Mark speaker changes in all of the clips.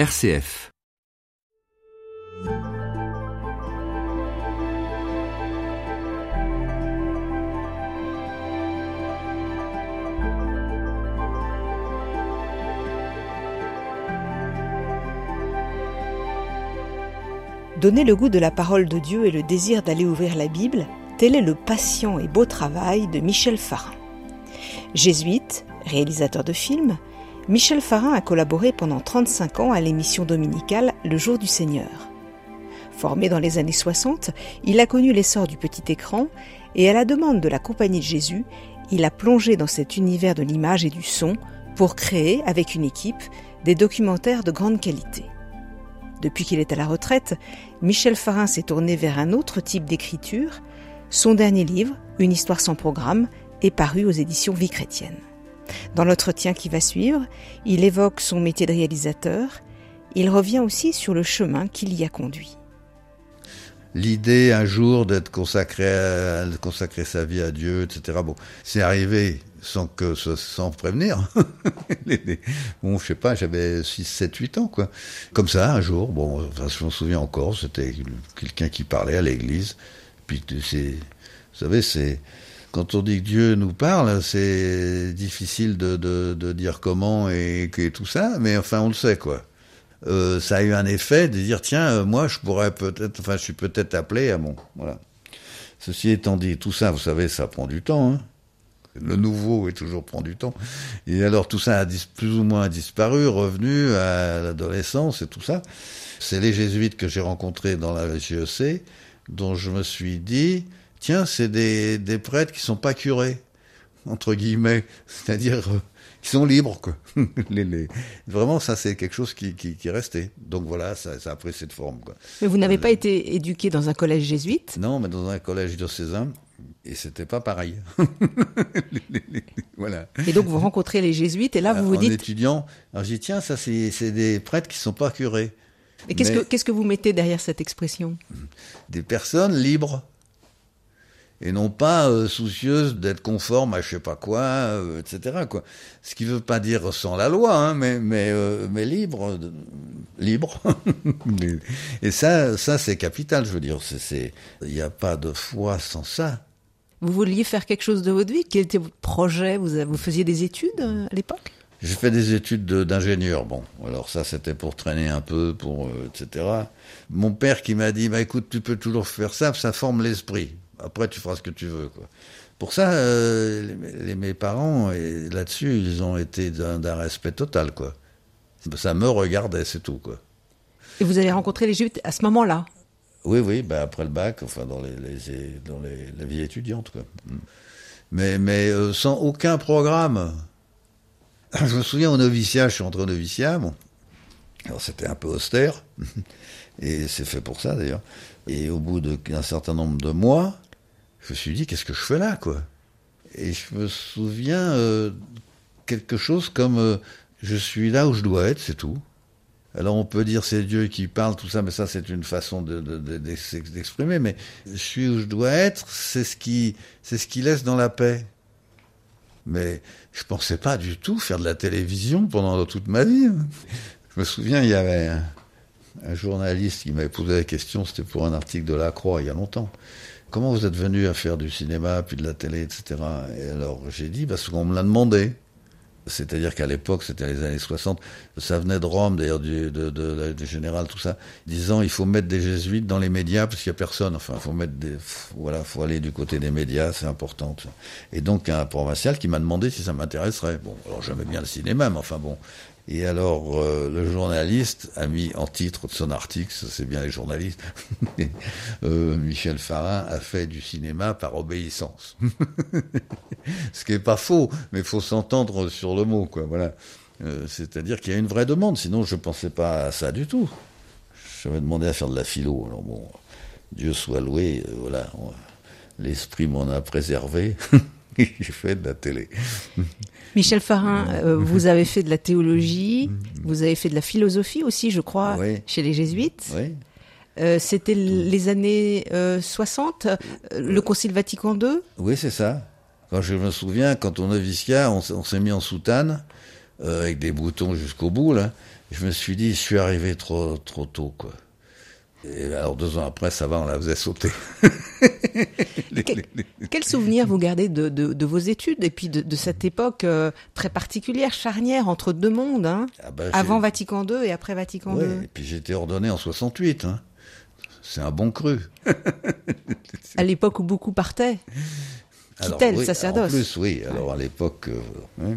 Speaker 1: RCF.
Speaker 2: Donner le goût de la parole de Dieu et le désir d'aller ouvrir la Bible, tel est le patient et beau travail de Michel Farin. Jésuite, réalisateur de films, Michel Farin a collaboré pendant 35 ans à l'émission dominicale Le Jour du Seigneur. Formé dans les années 60, il a connu l'essor du petit écran et à la demande de la Compagnie de Jésus, il a plongé dans cet univers de l'image et du son pour créer, avec une équipe, des documentaires de grande qualité. Depuis qu'il est à la retraite, Michel Farin s'est tourné vers un autre type d'écriture. Son dernier livre, Une histoire sans programme, est paru aux éditions Vie chrétienne. Dans l'entretien qui va suivre, il évoque son métier de réalisateur. Il revient aussi sur le chemin qui l'y a conduit.
Speaker 3: L'idée un jour d'être consacré, à, consacrer sa vie à Dieu, etc. Bon, c'est arrivé sans que sans prévenir. bon, je sais pas, j'avais 6, 7, 8 ans, quoi. Comme ça, un jour, bon, je m'en souviens encore, c'était quelqu'un qui parlait à l'église. Puis c'est, vous savez, c'est, quand on dit que Dieu nous parle, c'est difficile de, dire comment et, tout ça, mais enfin, on le sait, quoi. Euh, ça a eu un effet de dire, tiens, euh, moi, je pourrais peut-être, enfin, je suis peut-être appelé à mon, voilà. Ceci étant dit, tout ça, vous savez, ça prend du temps, hein. Le nouveau est toujours prend du temps. Et alors tout ça a plus ou moins disparu, revenu à l'adolescence et tout ça. C'est les jésuites que j'ai rencontrés dans la GEC, dont je me suis dit, tiens, c'est des, des prêtres qui sont pas curés, entre guillemets, c'est-à-dire euh, qui sont libres. Quoi. les, les... Vraiment, ça c'est quelque chose qui, qui, qui est resté. Donc voilà, ça, ça a pris cette forme. Quoi.
Speaker 2: Mais vous n'avez euh, pas été éduqué dans un collège jésuite?
Speaker 3: Non, mais dans un collège diocésain et c'était pas pareil.
Speaker 2: voilà. Et donc vous rencontrez les jésuites et là vous vous dites. En
Speaker 3: étudiant, alors je dis tiens ça c'est des prêtres qui sont pas curés.
Speaker 2: Et qu'est-ce que qu'est-ce que vous mettez derrière cette expression?
Speaker 3: Des personnes libres et non pas euh, soucieuses d'être conformes à je sais pas quoi, euh, etc. Quoi. Ce qui veut pas dire sans la loi, hein, mais mais euh, mais libre, libre. et ça ça c'est capital, je veux dire. Il n'y a pas de foi sans ça.
Speaker 2: Vous vouliez faire quelque chose de votre vie? Quel était votre projet? Vous, vous faisiez des études à l'époque?
Speaker 3: J'ai fait des études d'ingénieur. Bon, alors ça c'était pour traîner un peu, pour etc. Mon père qui m'a dit, bah écoute, tu peux toujours faire ça, ça forme l'esprit. Après tu feras ce que tu veux. Quoi. Pour ça, euh, les, mes parents, là-dessus, ils ont été d'un respect total. quoi. Ça me regardait, c'est tout. quoi.
Speaker 2: Et vous avez rencontré les Juifs à ce moment-là?
Speaker 3: Oui, oui, ben après le bac, enfin dans, les, les dans les, la vie étudiante. Quoi. Mm. Mais, mais euh, sans aucun programme. Je me souviens au noviciat, je suis entré au noviciat, bon. Alors c'était un peu austère, et c'est fait pour ça d'ailleurs. Et au bout d'un certain nombre de mois, je me suis dit, qu'est-ce que je fais là, quoi? Et je me souviens euh, quelque chose comme, euh, je suis là où je dois être, c'est tout. Alors on peut dire c'est Dieu qui parle, tout ça, mais ça c'est une façon d'exprimer. De, mais je suis où je dois être, c'est ce qui, ce qui laisse dans la paix. Mais je pensais pas du tout faire de la télévision pendant toute ma vie. Je me souviens, il y avait un, un journaliste qui m'avait posé la question, c'était pour un article de La Croix il y a longtemps. Comment vous êtes venu à faire du cinéma, puis de la télé, etc. Et alors j'ai dit, parce qu'on me l'a demandé. C'est-à-dire qu'à l'époque, c'était les années 60, ça venait de Rome, d'ailleurs, du, de, général, tout ça, disant il faut mettre des jésuites dans les médias parce qu'il n'y a personne. Enfin, il faut mettre des, voilà, faut aller du côté des médias, c'est important. Et donc, un provincial qui m'a demandé si ça m'intéresserait. Bon, alors j'aimais bien le cinéma, mais enfin bon, et alors, euh, le journaliste a mis en titre de son article, c'est bien les journalistes, euh, Michel Farin a fait du cinéma par obéissance. Ce qui est pas faux, mais il faut s'entendre sur le mot, quoi. Voilà. Euh, C'est-à-dire qu'il y a une vraie demande, sinon je pensais pas à ça du tout. J'avais demandé à faire de la philo. Alors bon, Dieu soit loué, voilà, l'esprit m'en a préservé. J'ai fait de la télé.
Speaker 2: Michel Farin, euh, vous avez fait de la théologie, vous avez fait de la philosophie aussi, je crois, chez les jésuites.
Speaker 3: Oui.
Speaker 2: Euh, C'était les années euh, 60, euh, le Concile Vatican II
Speaker 3: Oui, c'est ça. Quand je me souviens, quand on noviciat, on, on s'est mis en soutane. avec des boutons jusqu'au bout, là. Je me suis dit, je suis arrivé trop, trop tôt, quoi. Et alors deux ans après, ça va, on la faisait sauter.
Speaker 2: quel, quel, souvenir vous gardez de, de, de, vos études et puis de, de cette époque euh, très particulière, charnière entre deux mondes, hein, ah ben, avant Vatican II et après Vatican
Speaker 3: ouais,
Speaker 2: II
Speaker 3: Et puis j'ai été ordonné en 68. Hein. C'est un bon cru.
Speaker 2: à l'époque où beaucoup partaient quittaient le sacerdoce.
Speaker 3: En plus, oui. Alors à l'époque. Euh,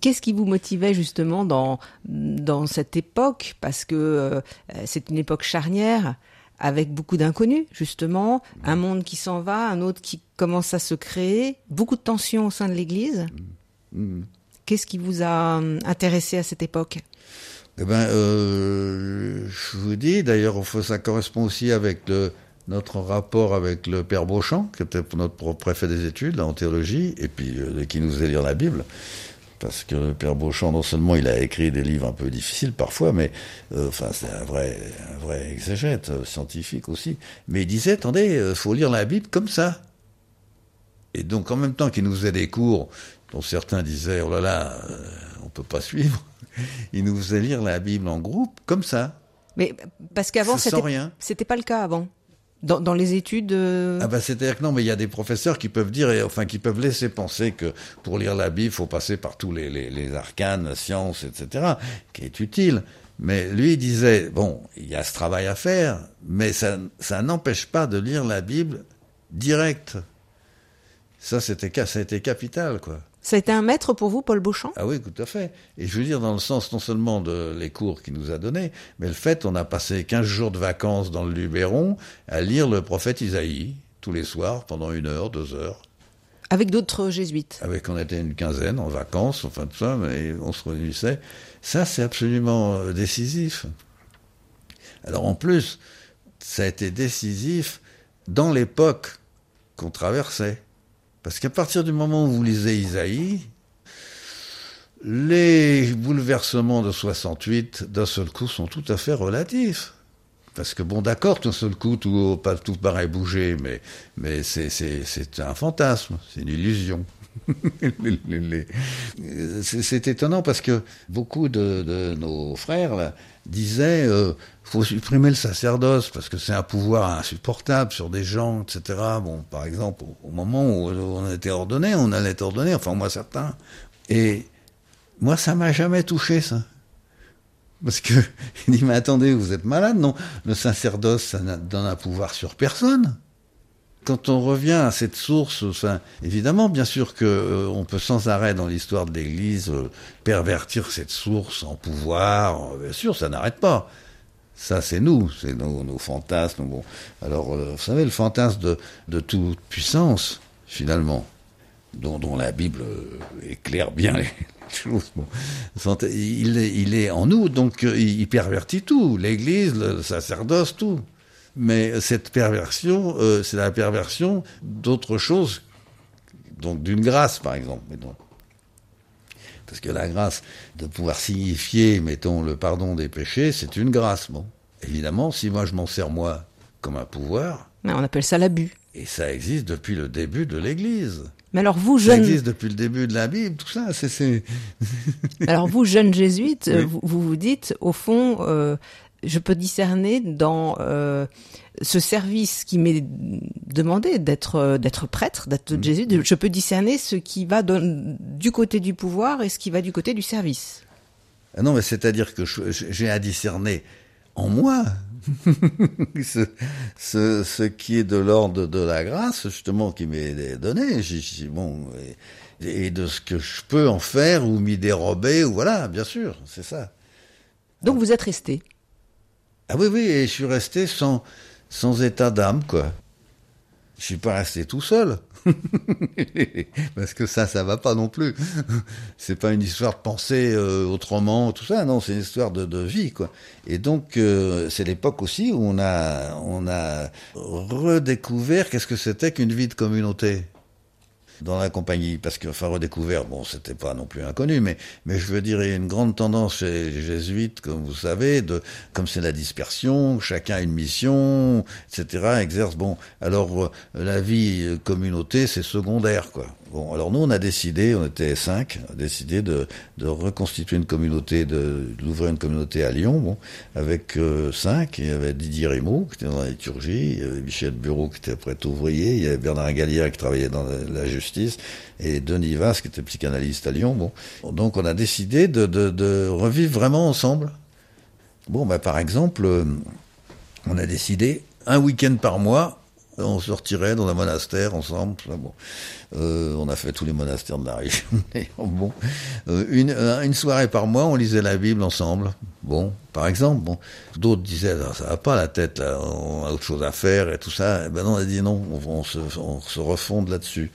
Speaker 2: Qu'est-ce qui vous motivait justement dans, dans cette époque? Parce que euh, c'est une époque charnière avec beaucoup d'inconnus, justement, un monde qui s'en va, un autre qui commence à se créer, beaucoup de tensions au sein de l'Église. Mmh. Qu'est-ce qui vous a hum, intéressé à cette époque?
Speaker 3: Eh ben, euh, je vous dis, d'ailleurs, ça correspond aussi avec le, notre rapport avec le père Beauchamp, qui était notre préfet des études en théologie, et puis euh, qui nous faisait lire la Bible parce que le père Beauchamp, non seulement il a écrit des livres un peu difficiles parfois, mais euh, enfin c'est un vrai, un vrai exégète euh, scientifique aussi. Mais il disait, attendez, euh, faut lire la Bible comme ça. Et donc en même temps qu'il nous faisait des cours dont certains disaient, oh là là, euh, on peut pas suivre, il nous faisait lire la Bible en groupe comme ça.
Speaker 2: Mais parce qu'avant c'était, c'était pas le cas avant. Dans, dans, les études euh...
Speaker 3: Ah bah c'est-à-dire que non, mais il y a des professeurs qui peuvent dire, enfin qui peuvent laisser penser que pour lire la Bible, il faut passer par tous les, les, les arcanes, sciences, etc., qui est utile. Mais lui disait, bon, il y a ce travail à faire, mais ça, ça n'empêche pas de lire la Bible direct. Ça, c'était, ça a été capital, quoi.
Speaker 2: Ça a été un maître pour vous, Paul Beauchamp?
Speaker 3: Ah oui, tout à fait. Et je veux dire, dans le sens non seulement de les cours qu'il nous a donnés, mais le fait, on a passé 15 jours de vacances dans le Luberon à lire le prophète Isaïe, tous les soirs, pendant une heure, deux heures.
Speaker 2: Avec d'autres jésuites
Speaker 3: Avec, on était une quinzaine en vacances, enfin tout ça, mais on se réunissait. Ça, c'est absolument décisif. Alors en plus, ça a été décisif dans l'époque qu'on traversait. Parce qu'à partir du moment où vous lisez Isaïe, les bouleversements de 68, d'un seul coup, sont tout à fait relatifs. Parce que bon, d'accord, d'un seul coup, tout, pas, tout paraît bouger, mais, mais c'est, un fantasme, c'est une illusion. c'est étonnant parce que beaucoup de, de nos frères là, disaient euh, faut supprimer le sacerdoce parce que c'est un pouvoir insupportable sur des gens, etc. Bon, par exemple, au, au moment où on était ordonné, on allait être ordonné, enfin moi certains. Et moi, ça m'a jamais touché ça. Parce que il dit mais attendez, vous êtes malade, non Le sacerdoce, ça donne un pouvoir sur personne. Quand on revient à cette source, évidemment, bien sûr que euh, on peut sans arrêt dans l'histoire de l'Église euh, pervertir cette source en pouvoir. Bien sûr, ça n'arrête pas. Ça, c'est nous, c'est nos, fantasmes. Alors, euh, vous savez, le fantasme de, toute puissance, finalement, dont, la Bible éclaire bien les choses. Bon, il, est, il est en nous, donc il pervertit tout, l'Église, le sacerdoce, tout. Mais cette perversion, euh, c'est la perversion d'autre chose, donc d'une grâce, par exemple. Mettons. Parce que la grâce de pouvoir signifier, mettons, le pardon des péchés, c'est une grâce. Bon, évidemment, si moi je m'en sers moi comme un pouvoir.
Speaker 2: Mais on appelle ça l'abus.
Speaker 3: Et ça existe depuis le début de l'Église.
Speaker 2: Mais alors vous, jeunes...
Speaker 3: Ça existe depuis le début de la Bible, tout ça, c'est...
Speaker 2: alors vous, oui. vous, vous, vous dites, au fond, euh, je peux discerner dans euh, ce service qui m'est demandé d'être d'être prêtre, d'être mmh. Jésus, je peux discerner ce qui va de, du côté du pouvoir et ce qui va du côté du service.
Speaker 3: Ah non, mais c'est-à-dire que j'ai à discerner en moi ce, ce, ce, qui est de l'ordre de la grâce, justement, qui m'est donné. J bon, et, et, de ce que je peux en faire ou m'y dérober, ou voilà, bien sûr, c'est ça.
Speaker 2: Donc vous êtes resté
Speaker 3: ah oui, oui, et je suis resté sans, sans état d'âme, quoi. Je suis pas resté tout seul. Parce que ça, ça va pas non plus. C'est pas une histoire de penser euh, autrement, tout ça. Non, c'est une histoire de, de, vie, quoi. Et donc, euh, c'est l'époque aussi où on a, on a redécouvert qu'est-ce que c'était qu'une vie de communauté dans la compagnie, parce que, enfin, redécouvert, bon, c'était pas non plus inconnu, mais, mais je veux dire, il y a une grande tendance chez les jésuites, comme vous savez, de, comme c'est la dispersion, chacun a une mission, etc., exerce, bon, alors, la vie communauté, c'est secondaire, quoi. Bon, alors nous, on a décidé, on était cinq, on a décidé de, de reconstituer une communauté, de, d'ouvrir une communauté à Lyon, bon, avec euh, cinq. Il y avait Didier Rémaud, qui était dans la liturgie, il y avait Michel Bureau, qui était prêtre ouvrier, il y avait Bernard Gallière, qui travaillait dans la, justice, et Denis Vasse, qui était psychanalyste à Lyon. Bon. Donc on a décidé de, de, de revivre vraiment ensemble. Bon, bah, par exemple, euh, on a décidé un week-end par mois, on sortirait dans un monastère ensemble. Bon. Euh, on a fait tous les monastères de la région. bon. Euh, une, euh, une, soirée par mois, on lisait la Bible ensemble. Bon, par exemple. Bon. D'autres disaient, ah, ça va pas la tête, là, on a autre chose à faire et tout ça. Et ben non, on a dit non, on, on se, on se refonde là-dessus.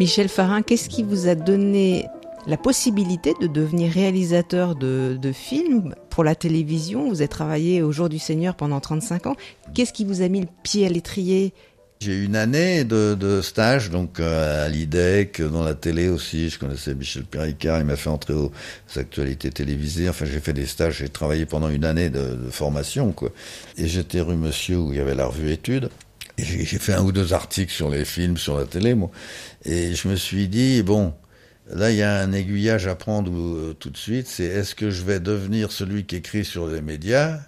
Speaker 2: Michel Farin, qu'est-ce qui vous a donné la possibilité de devenir réalisateur de, films pour la télévision? Vous avez travaillé au Jour du Seigneur pendant 35 ans. Qu'est-ce qui vous a mis le pied à l'étrier?
Speaker 3: J'ai eu une année de, stage donc euh, à l'IDEC, dans la télé aussi. Je connaissais Michel Péricard, il m'a fait entrer aux actualités télévisées. Enfin, j'ai fait des stages, j'ai travaillé pendant une année de, de formation, quoi. Et j'étais rue Monsieur où il y avait la revue Études. J'ai fait un ou deux articles sur les films, sur la télé, moi. Et je me suis dit, bon, là, il y a un aiguillage à prendre euh, tout de suite. C'est est-ce que je vais devenir celui qui écrit sur les médias,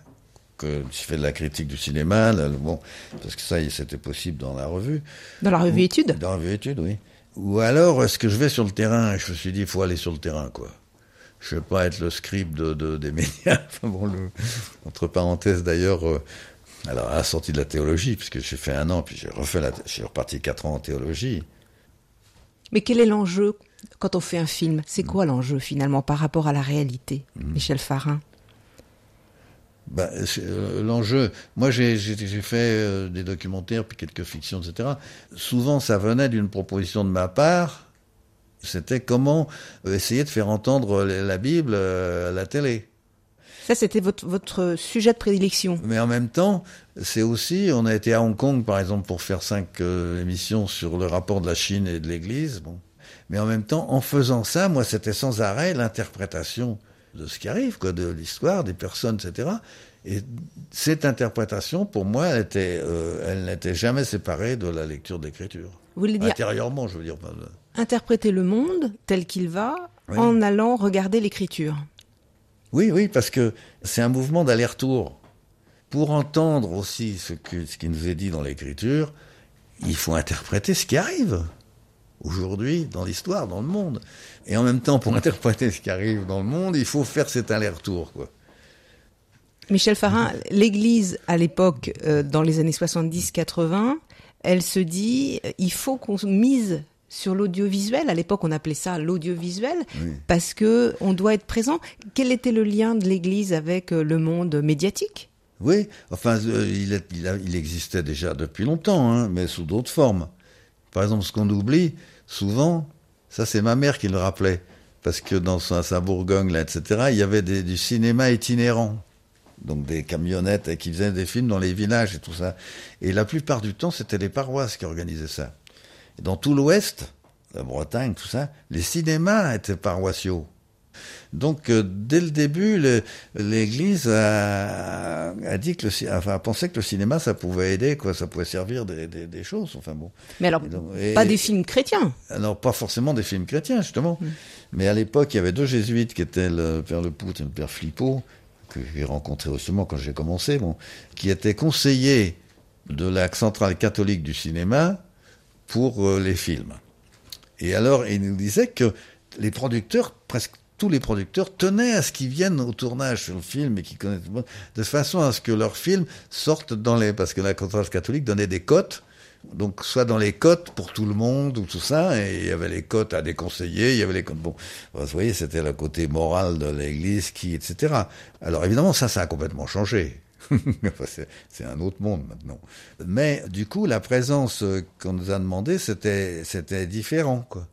Speaker 3: que qui fait de la critique du cinéma, bon, parce que ça, c'était possible dans la revue.
Speaker 2: Dans la revue Études
Speaker 3: Dans la revue Études, oui. Ou alors, est-ce que je vais sur le terrain? Je me suis dit, il faut aller sur le terrain, quoi. Je ne vais pas être le script de, des médias. bon, entre parenthèses, d'ailleurs, euh, alors, à la sortie de la théologie, puisque j'ai fait un an, puis j'ai refait la, j'ai reparti quatre ans en théologie.
Speaker 2: Mais quel est l'enjeu quand on fait un film? C'est quoi l'enjeu finalement par rapport à la réalité, hmm. Michel Farin
Speaker 3: bah, euh, L'enjeu, moi j'ai fait euh, des documentaires, puis quelques fictions, etc. Souvent ça venait d'une proposition de ma part, c'était comment euh, essayer de faire entendre la Bible à la télé.
Speaker 2: Ça, c'était votre, votre sujet de prédilection.
Speaker 3: Mais en même temps, c'est aussi, on a été à Hong Kong, par exemple, pour faire cinq euh, émissions sur le rapport de la Chine et de l'Église. Bon. Mais en même temps, en faisant ça, moi, c'était sans arrêt l'interprétation de ce qui arrive, quoi, de l'histoire, des personnes, etc. Et cette interprétation, pour moi, elle, était, euh, elle n'était jamais séparée de la lecture d'écriture. Vous voulez dire Intérieurement, je veux dire.
Speaker 2: Interpréter le monde tel qu'il va en allant regarder l'écriture.
Speaker 3: Oui, oui, parce que c'est un mouvement d'aller-retour. Pour entendre aussi ce, qui nous est dit dans l'écriture, il faut interpréter ce qui arrive aujourd'hui dans l'histoire, dans le monde. Et en même temps, pour interpréter ce qui arrive dans le monde, il faut faire cet aller-retour.
Speaker 2: Michel Farin, l'Église à l'époque, euh, dans les années 70-80, elle se dit, il faut qu'on mise sur l'audiovisuel. À l'époque, on appelait ça l'audiovisuel parce que on doit être présent. Quel était le lien de l'Église avec euh, le monde médiatique?
Speaker 3: Oui, enfin, euh, il, il, existait déjà depuis longtemps, hein, mais sous d'autres formes. Par exemple, ce qu'on oublie souvent, ça c'est ma mère qui le rappelait, parce que dans sa, Bourgogne, là, etc., il y avait du cinéma itinérant donc des camionnettes qui faisaient des films dans les villages et tout ça. Et la plupart du temps, c'était les paroisses qui organisaient ça dans tout l'Ouest, la Bretagne, tout ça, les cinémas étaient paroissiaux. Donc, euh, dès le début, l'Église a, dit que le, enfin, a pensé que le cinéma, ça pouvait aider, quoi, ça pouvait servir des, des, choses. Enfin bon.
Speaker 2: Mais alors, pas des films chrétiens.
Speaker 3: Alors, pas forcément des films chrétiens, justement. Hmm. Mais à l'époque, il y avait deux jésuites qui étaient le père Lepout et le père Flippo, que j'ai rencontré justement quand j'ai commencé, bon, qui étaient conseillers de la centrale catholique du cinéma pour euh, les films. Et alors, il nous disait que les producteurs, presque tous les producteurs, tenaient à ce qu'ils viennent au tournage sur le film et qu'ils connaissent de façon à ce que leurs films sortent dans les, parce que la Conférence catholique donnait des cotes, donc soit dans les cotes pour tout le monde ou tout ça, et il y avait les cotes à déconseiller, il y avait les cotes, bon, vous voyez, c'était le côté moral de l'Église qui, etc. Alors évidemment, ça, ça a complètement changé. c'est un autre monde maintenant. Mais du coup, la présence euh, qu'on nous a demandé, c'était différent, quoi.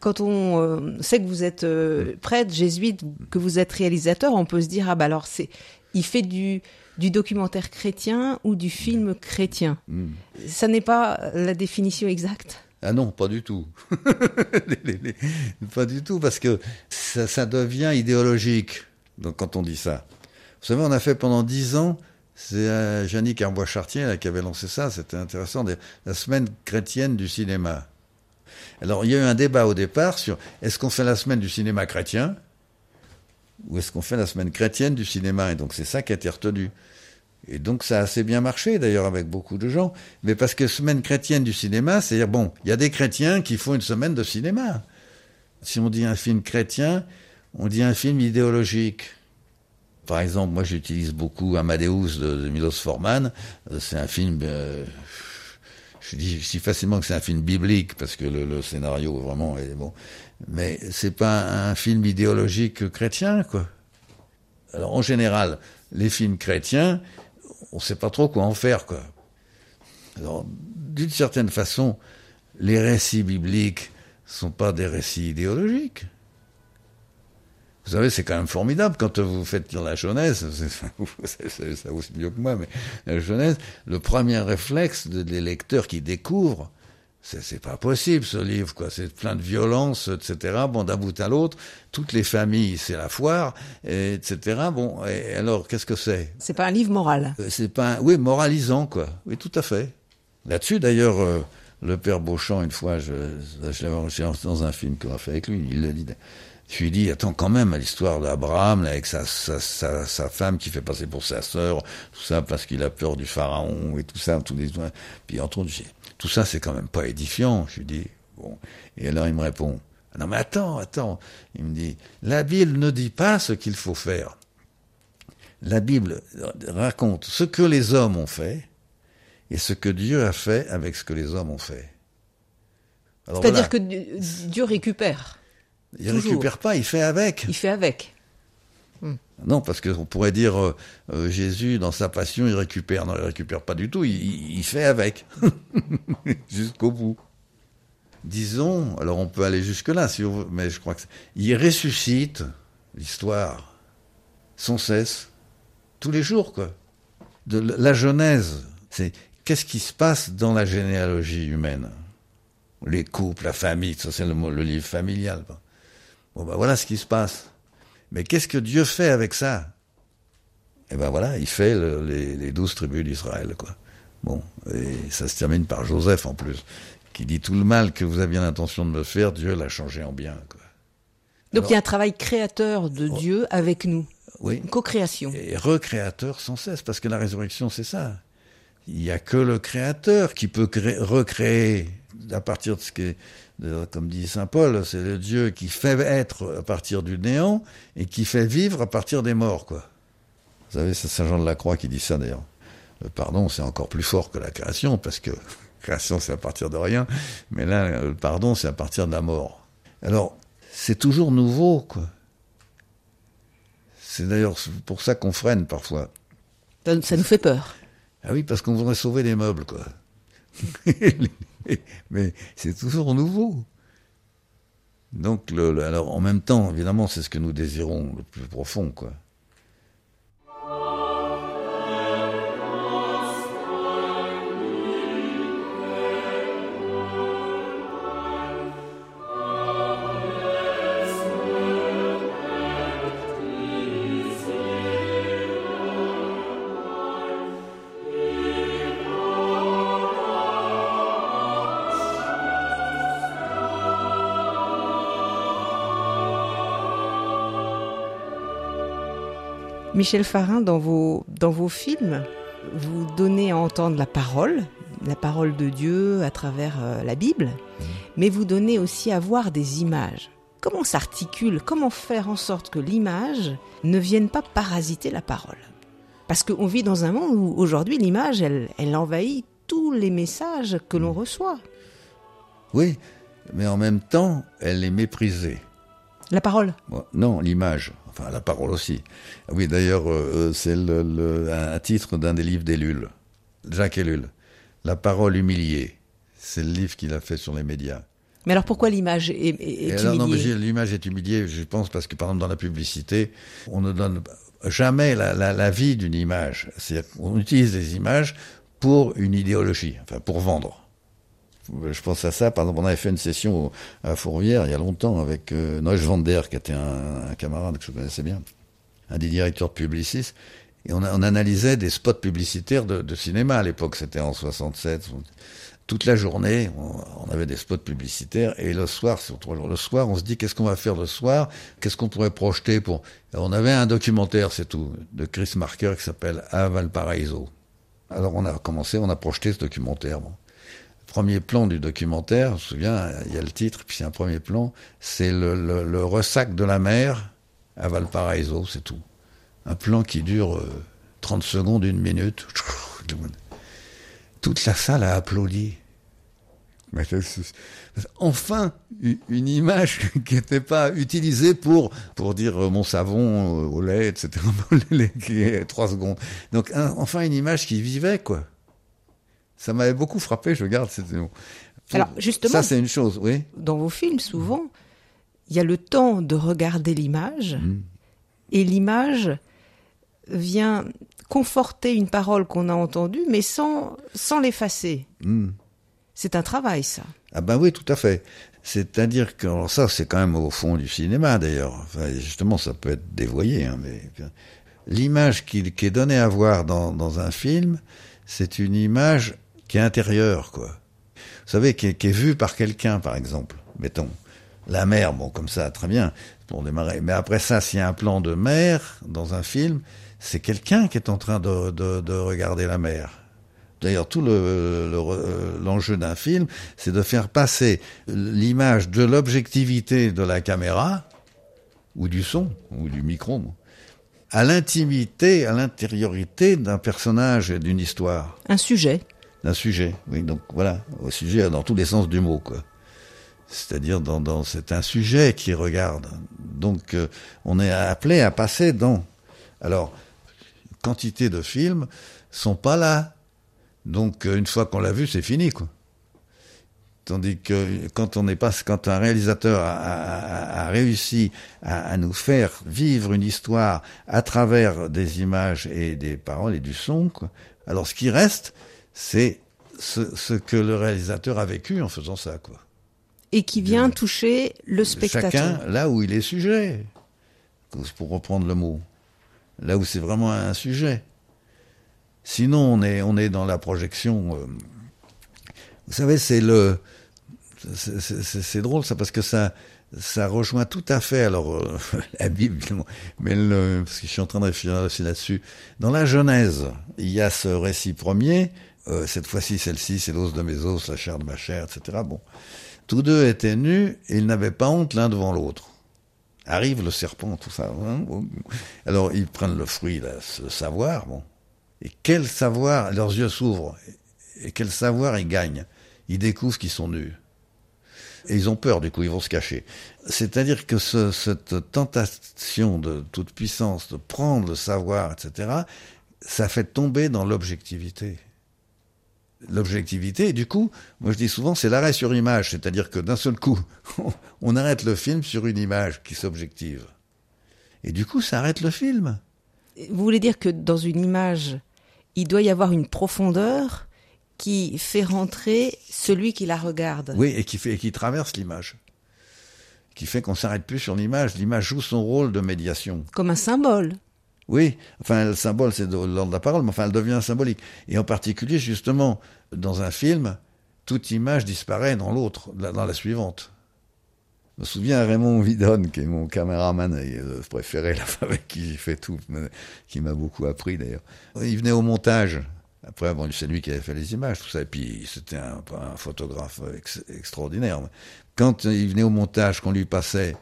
Speaker 2: Quand on euh, sait que vous êtes euh, prêtre, jésuite, que vous êtes réalisateur, on peut se dire ah bah alors c'est il fait du, du documentaire chrétien ou du film chrétien. Ça n'est pas la définition exacte
Speaker 3: ah non, pas du tout. pas du tout, parce que ça, ça devient idéologique donc, quand on dit ça. Vous savez, on a fait pendant dix ans, c'est euh, Jannick Arbois-Chartier qui avait lancé ça, c'était intéressant, la semaine chrétienne du cinéma. Alors, il y a eu un débat au départ sur est-ce qu'on fait la semaine du cinéma chrétien ou est-ce qu'on fait la semaine chrétienne du cinéma? Et donc, c'est ça qui a été retenu. Et donc ça a assez bien marché d'ailleurs avec beaucoup de gens. Mais parce que semaine chrétienne du cinéma, c'est-à-dire, bon, il y a des chrétiens qui font une semaine de cinéma. Si on dit un film chrétien, on dit un film idéologique. Par exemple, moi j'utilise beaucoup Amadeus de, Milos Forman. C'est un film, euh, je dis si facilement que c'est un film biblique parce que le, le scénario vraiment est bon. Mais c'est pas un film idéologique chrétien, quoi. Alors en général, les films chrétiens, on sait pas trop quoi en faire, quoi. Alors, d'une certaine façon, les récits bibliques sont pas des récits idéologiques. Vous savez, c'est quand même formidable quand vous faites la Genèse, ça vaut mieux que moi, mais la Genèse, le premier réflexe des lecteurs qui découvrent, c'est pas possible ce livre, quoi. C'est plein de violence, etc. Bon, d'un bout à l'autre, toutes les familles, c'est la foire, etc. Bon, et alors qu'est-ce que c'est?
Speaker 2: C'est pas un livre moral.
Speaker 3: Euh, c'est pas, un... oui, moralisant, quoi. Oui, tout à fait. Là-dessus, d'ailleurs, euh, le père Beauchamp, une fois, je, je l'avais dans un film qu'on a fait avec lui, il le dit. Je lui dis, attends quand même à l'histoire d'Abraham, avec sa, sa, sa, sa, femme qui fait passer pour sa sœur, tout ça parce qu'il a peur du pharaon et tout ça, tous les puis entre autres, tout ça c'est quand même pas édifiant. Je lui dis, bon, et alors il me répond, non mais attends, attends, il me dit, la Bible ne dit pas ce qu'il faut faire. La Bible raconte ce que les hommes ont fait et ce que Dieu a fait avec ce que les hommes ont fait.
Speaker 2: C'est-à-dire que Dieu récupère.
Speaker 3: Il ne récupère pas, il fait avec.
Speaker 2: Il fait avec.
Speaker 3: Hmm. Non, parce qu'on pourrait dire euh, euh, Jésus, dans sa passion, il récupère. Non, il récupère pas du tout, il, il fait avec. Jusqu'au bout. Disons, alors on peut aller jusque-là, si on veut, mais je crois que. Il ressuscite l'histoire sans cesse, tous les jours, quoi. De la Genèse, c'est qu'est-ce qui se passe dans la généalogie humaine? Les couples, la famille, ça c'est le, le livre familial. Bon, ben voilà ce qui se passe. Mais qu'est-ce que Dieu fait avec ça? Eh ben voilà, il fait les, douze tribus d'Israël, quoi. Bon, et ça se termine par Joseph en plus, qui dit tout le mal que vous aviez l'intention de me faire, Dieu l'a changé en bien, quoi.
Speaker 2: Donc il y a un travail créateur de oh. Dieu avec nous.
Speaker 3: Oui.
Speaker 2: Une co-création.
Speaker 3: Et recréateur sans cesse, parce que la résurrection, c'est ça. Il n'y a que le créateur qui peut recréer à partir de ce qui est comme dit Saint Paul, c'est le Dieu qui fait être à partir du néant et qui fait vivre à partir des morts, quoi. Vous savez, c'est Saint Jean de la Croix qui dit ça d'ailleurs. Le pardon, c'est encore plus fort que la création, parce que la création, c'est à partir de rien, mais là, le pardon, c'est à partir de la mort. Alors, c'est toujours nouveau, quoi. C'est d'ailleurs pour ça qu'on freine parfois.
Speaker 2: Ça nous fait peur.
Speaker 3: Ah oui, parce qu'on voudrait sauver les meubles, quoi. mais c'est toujours nouveau. Donc, le, alors, en même temps, évidemment, c'est ce que nous désirons le plus profond, quoi.
Speaker 2: Michel Farin, dans vos, dans vos films, vous donnez à entendre la parole, la parole de Dieu à travers euh, la Bible, mmh. mais vous donnez aussi à voir des images. Comment s'articule, comment faire en sorte que l'image ne vienne pas parasiter la parole? Parce qu'on vit dans un monde où aujourd'hui l'image, elle, elle envahit tous les messages que l'on mmh. reçoit.
Speaker 3: Oui, mais en même temps, elle est méprisée.
Speaker 2: La parole
Speaker 3: Non, l'image. Enfin, la parole aussi. Oui, d'ailleurs, euh, c'est le, un titre d'un des livres d'Ellul, Jacques Ellul. La parole humiliée. C'est le livre qu'il a fait sur les médias.
Speaker 2: Mais alors pourquoi l'image est, est, humiliée
Speaker 3: L'image est humiliée, je pense, parce que par exemple dans la publicité, on ne donne jamais la, la, la vie d'une image. C'est-à-dire qu'on utilise des images pour une idéologie, enfin pour vendre. Je pense à ça, par exemple, on avait fait une session à Fourvière il y a longtemps avec euh, Noël Vander, qui était un, camarade que je connaissais bien, un des directeurs publicistes, et on, analysait des spots publicitaires de, de cinéma à l'époque, c'était en 67. Toute la journée, on, avait des spots publicitaires, et le soir, sur trois jours, le soir, on se dit qu'est-ce qu'on va faire le soir, qu'est-ce qu'on pourrait projeter pour? on avait un documentaire, c'est tout, de Chris Marker qui s'appelle À Valparaiso. Alors on a commencé, on a projeté ce documentaire. Premier plan du documentaire, je me souviens, il y a le titre, puis un premier plan, c'est le, ressac de la mer à Valparaiso, c'est tout. Un plan qui dure euh, 30 secondes, une minute. Toute la salle a applaudi. Enfin, une image qui n'était pas utilisée pour, pour dire euh, mon savon euh, au lait, etc. qui est trois secondes. Donc, enfin, une image qui vivait, quoi. Ça m'avait beaucoup frappé, je garde. Pour...
Speaker 2: Alors justement,
Speaker 3: ça c'est une chose, oui.
Speaker 2: Dans vos films, souvent, il y a le temps de regarder l'image, mmh. et l'image vient conforter une parole qu'on a entendue, mais sans, sans l'effacer. Mmh. C'est un travail, ça.
Speaker 3: Ah ben oui, tout à fait. C'est-à-dire que alors ça, c'est quand même au fond du cinéma, d'ailleurs. Enfin, justement, ça peut être dévoyé, hein, mais l'image qui, qui, est donnée à voir dans, dans un film, c'est une image qui est intérieure, quoi. Vous savez, qui est, qui est vue par quelqu'un, par exemple. Mettons, la mer, bon, comme ça, très bien, pour démarrer. Mais après ça, s'il y a un plan de mer dans un film, c'est quelqu'un qui est en train de, de, de regarder la mer. D'ailleurs, tout l'enjeu le, le, d'un film, c'est de faire passer l'image de l'objectivité de la caméra, ou du son, ou du micro, à l'intimité, à l'intériorité d'un personnage et d'une histoire.
Speaker 2: Un sujet.
Speaker 3: Un sujet, oui. Donc voilà, au sujet dans tous les sens du mot. C'est-à-dire dans, dans c'est un sujet qui regarde. Donc euh, on est appelé à passer dans. Alors quantité de films sont pas là. Donc euh, une fois qu'on l'a vu, c'est fini, quoi. Tandis que quand on est pas, quand un réalisateur a, réussi à, nous faire vivre une histoire à travers des images et des paroles et du son, alors ce qui reste, c'est ce, ce, que le réalisateur a vécu en faisant ça, quoi.
Speaker 2: Et qui vient toucher le spectateur.
Speaker 3: Chacun là où il est sujet, pour reprendre le mot, là où c'est vraiment un sujet. Sinon, on est, on est dans la projection. Euh, vous savez, c'est le, c'est drôle ça parce que ça, ça rejoint tout à fait alors euh, la Bible, mais le, parce que je suis en train de réfléchir aussi là-dessus. Dans la Genèse, il y a ce récit premier. Euh, cette fois-ci, celle-ci, c'est l'os de mes os, la chair de ma chair, etc. Bon, tous deux étaient nus et ils n'avaient pas honte l'un devant l'autre. Arrive le serpent, tout ça. Hein. Alors ils prennent le fruit, là, ce savoir. Bon, et quel savoir Leurs yeux s'ouvrent. Et quel savoir ils gagnent Ils découvrent qu'ils sont nus. Et ils ont peur, du coup, ils vont se cacher. C'est-à-dire que ce, cette tentation de toute puissance de prendre le savoir, etc., ça fait tomber dans l'objectivité. L'objectivité, et du coup, moi je dis souvent, c'est l'arrêt sur image, c'est-à-dire que d'un seul coup, on arrête le film sur une image qui s'objective. Et du coup, ça arrête le film.
Speaker 2: Vous voulez dire que dans une image, il doit y avoir une profondeur qui fait rentrer celui qui la regarde.
Speaker 3: Oui, et qui, fait, et qui traverse l'image. Qui fait qu'on s'arrête plus sur l'image. L'image joue son rôle de médiation.
Speaker 2: Comme un symbole.
Speaker 3: Oui, enfin, le symbole, c'est l'ordre de la parole, mais enfin, elle devient symbolique. Et en particulier, justement, dans un film, toute image disparaît dans l'autre, dans la suivante. Je me souviens Raymond Vidonne, qui est mon caméraman euh, préféré, avec qui j'ai fait tout, qui m'a beaucoup appris d'ailleurs. Il venait au montage après, c'est lui qui avait fait les images, tout ça. Et puis, c'était un, photographe ex, extraordinaire. Quand il venait au montage, qu'on lui passait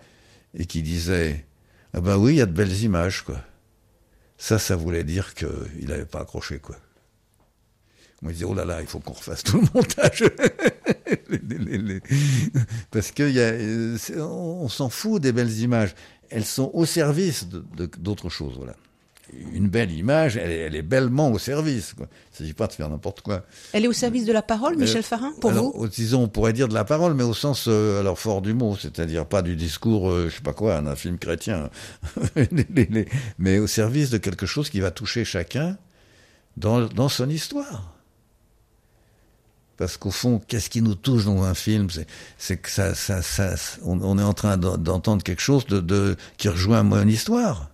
Speaker 3: et qu'il disait Ah ben oui, il y a de belles images, quoi. Ça, ça voulait dire qu'il n'avait pas accroché, quoi. Il disait Oh là là, il faut qu'on refasse tout le montage. Parce qu'on s'en fout des belles images. Elles sont au service d'autre chose, voilà. Une belle image, elle est, elle est bellement au service. Quoi. Il ne s'agit pas de faire n'importe quoi.
Speaker 2: Elle est au service de la parole, Michel Farin, pour
Speaker 3: alors,
Speaker 2: vous?
Speaker 3: Disons, on pourrait dire de la parole, mais au sens euh, alors fort du mot, c'est-à-dire pas du discours, euh, je sais pas quoi, un film chrétien, mais au service de quelque chose qui va toucher chacun dans, dans son histoire. Parce qu'au fond, qu'est-ce qui nous touche dans un film? C'est que ça, ça, ça, on, on, est en train d'entendre quelque chose de, de, qui rejoint mon histoire.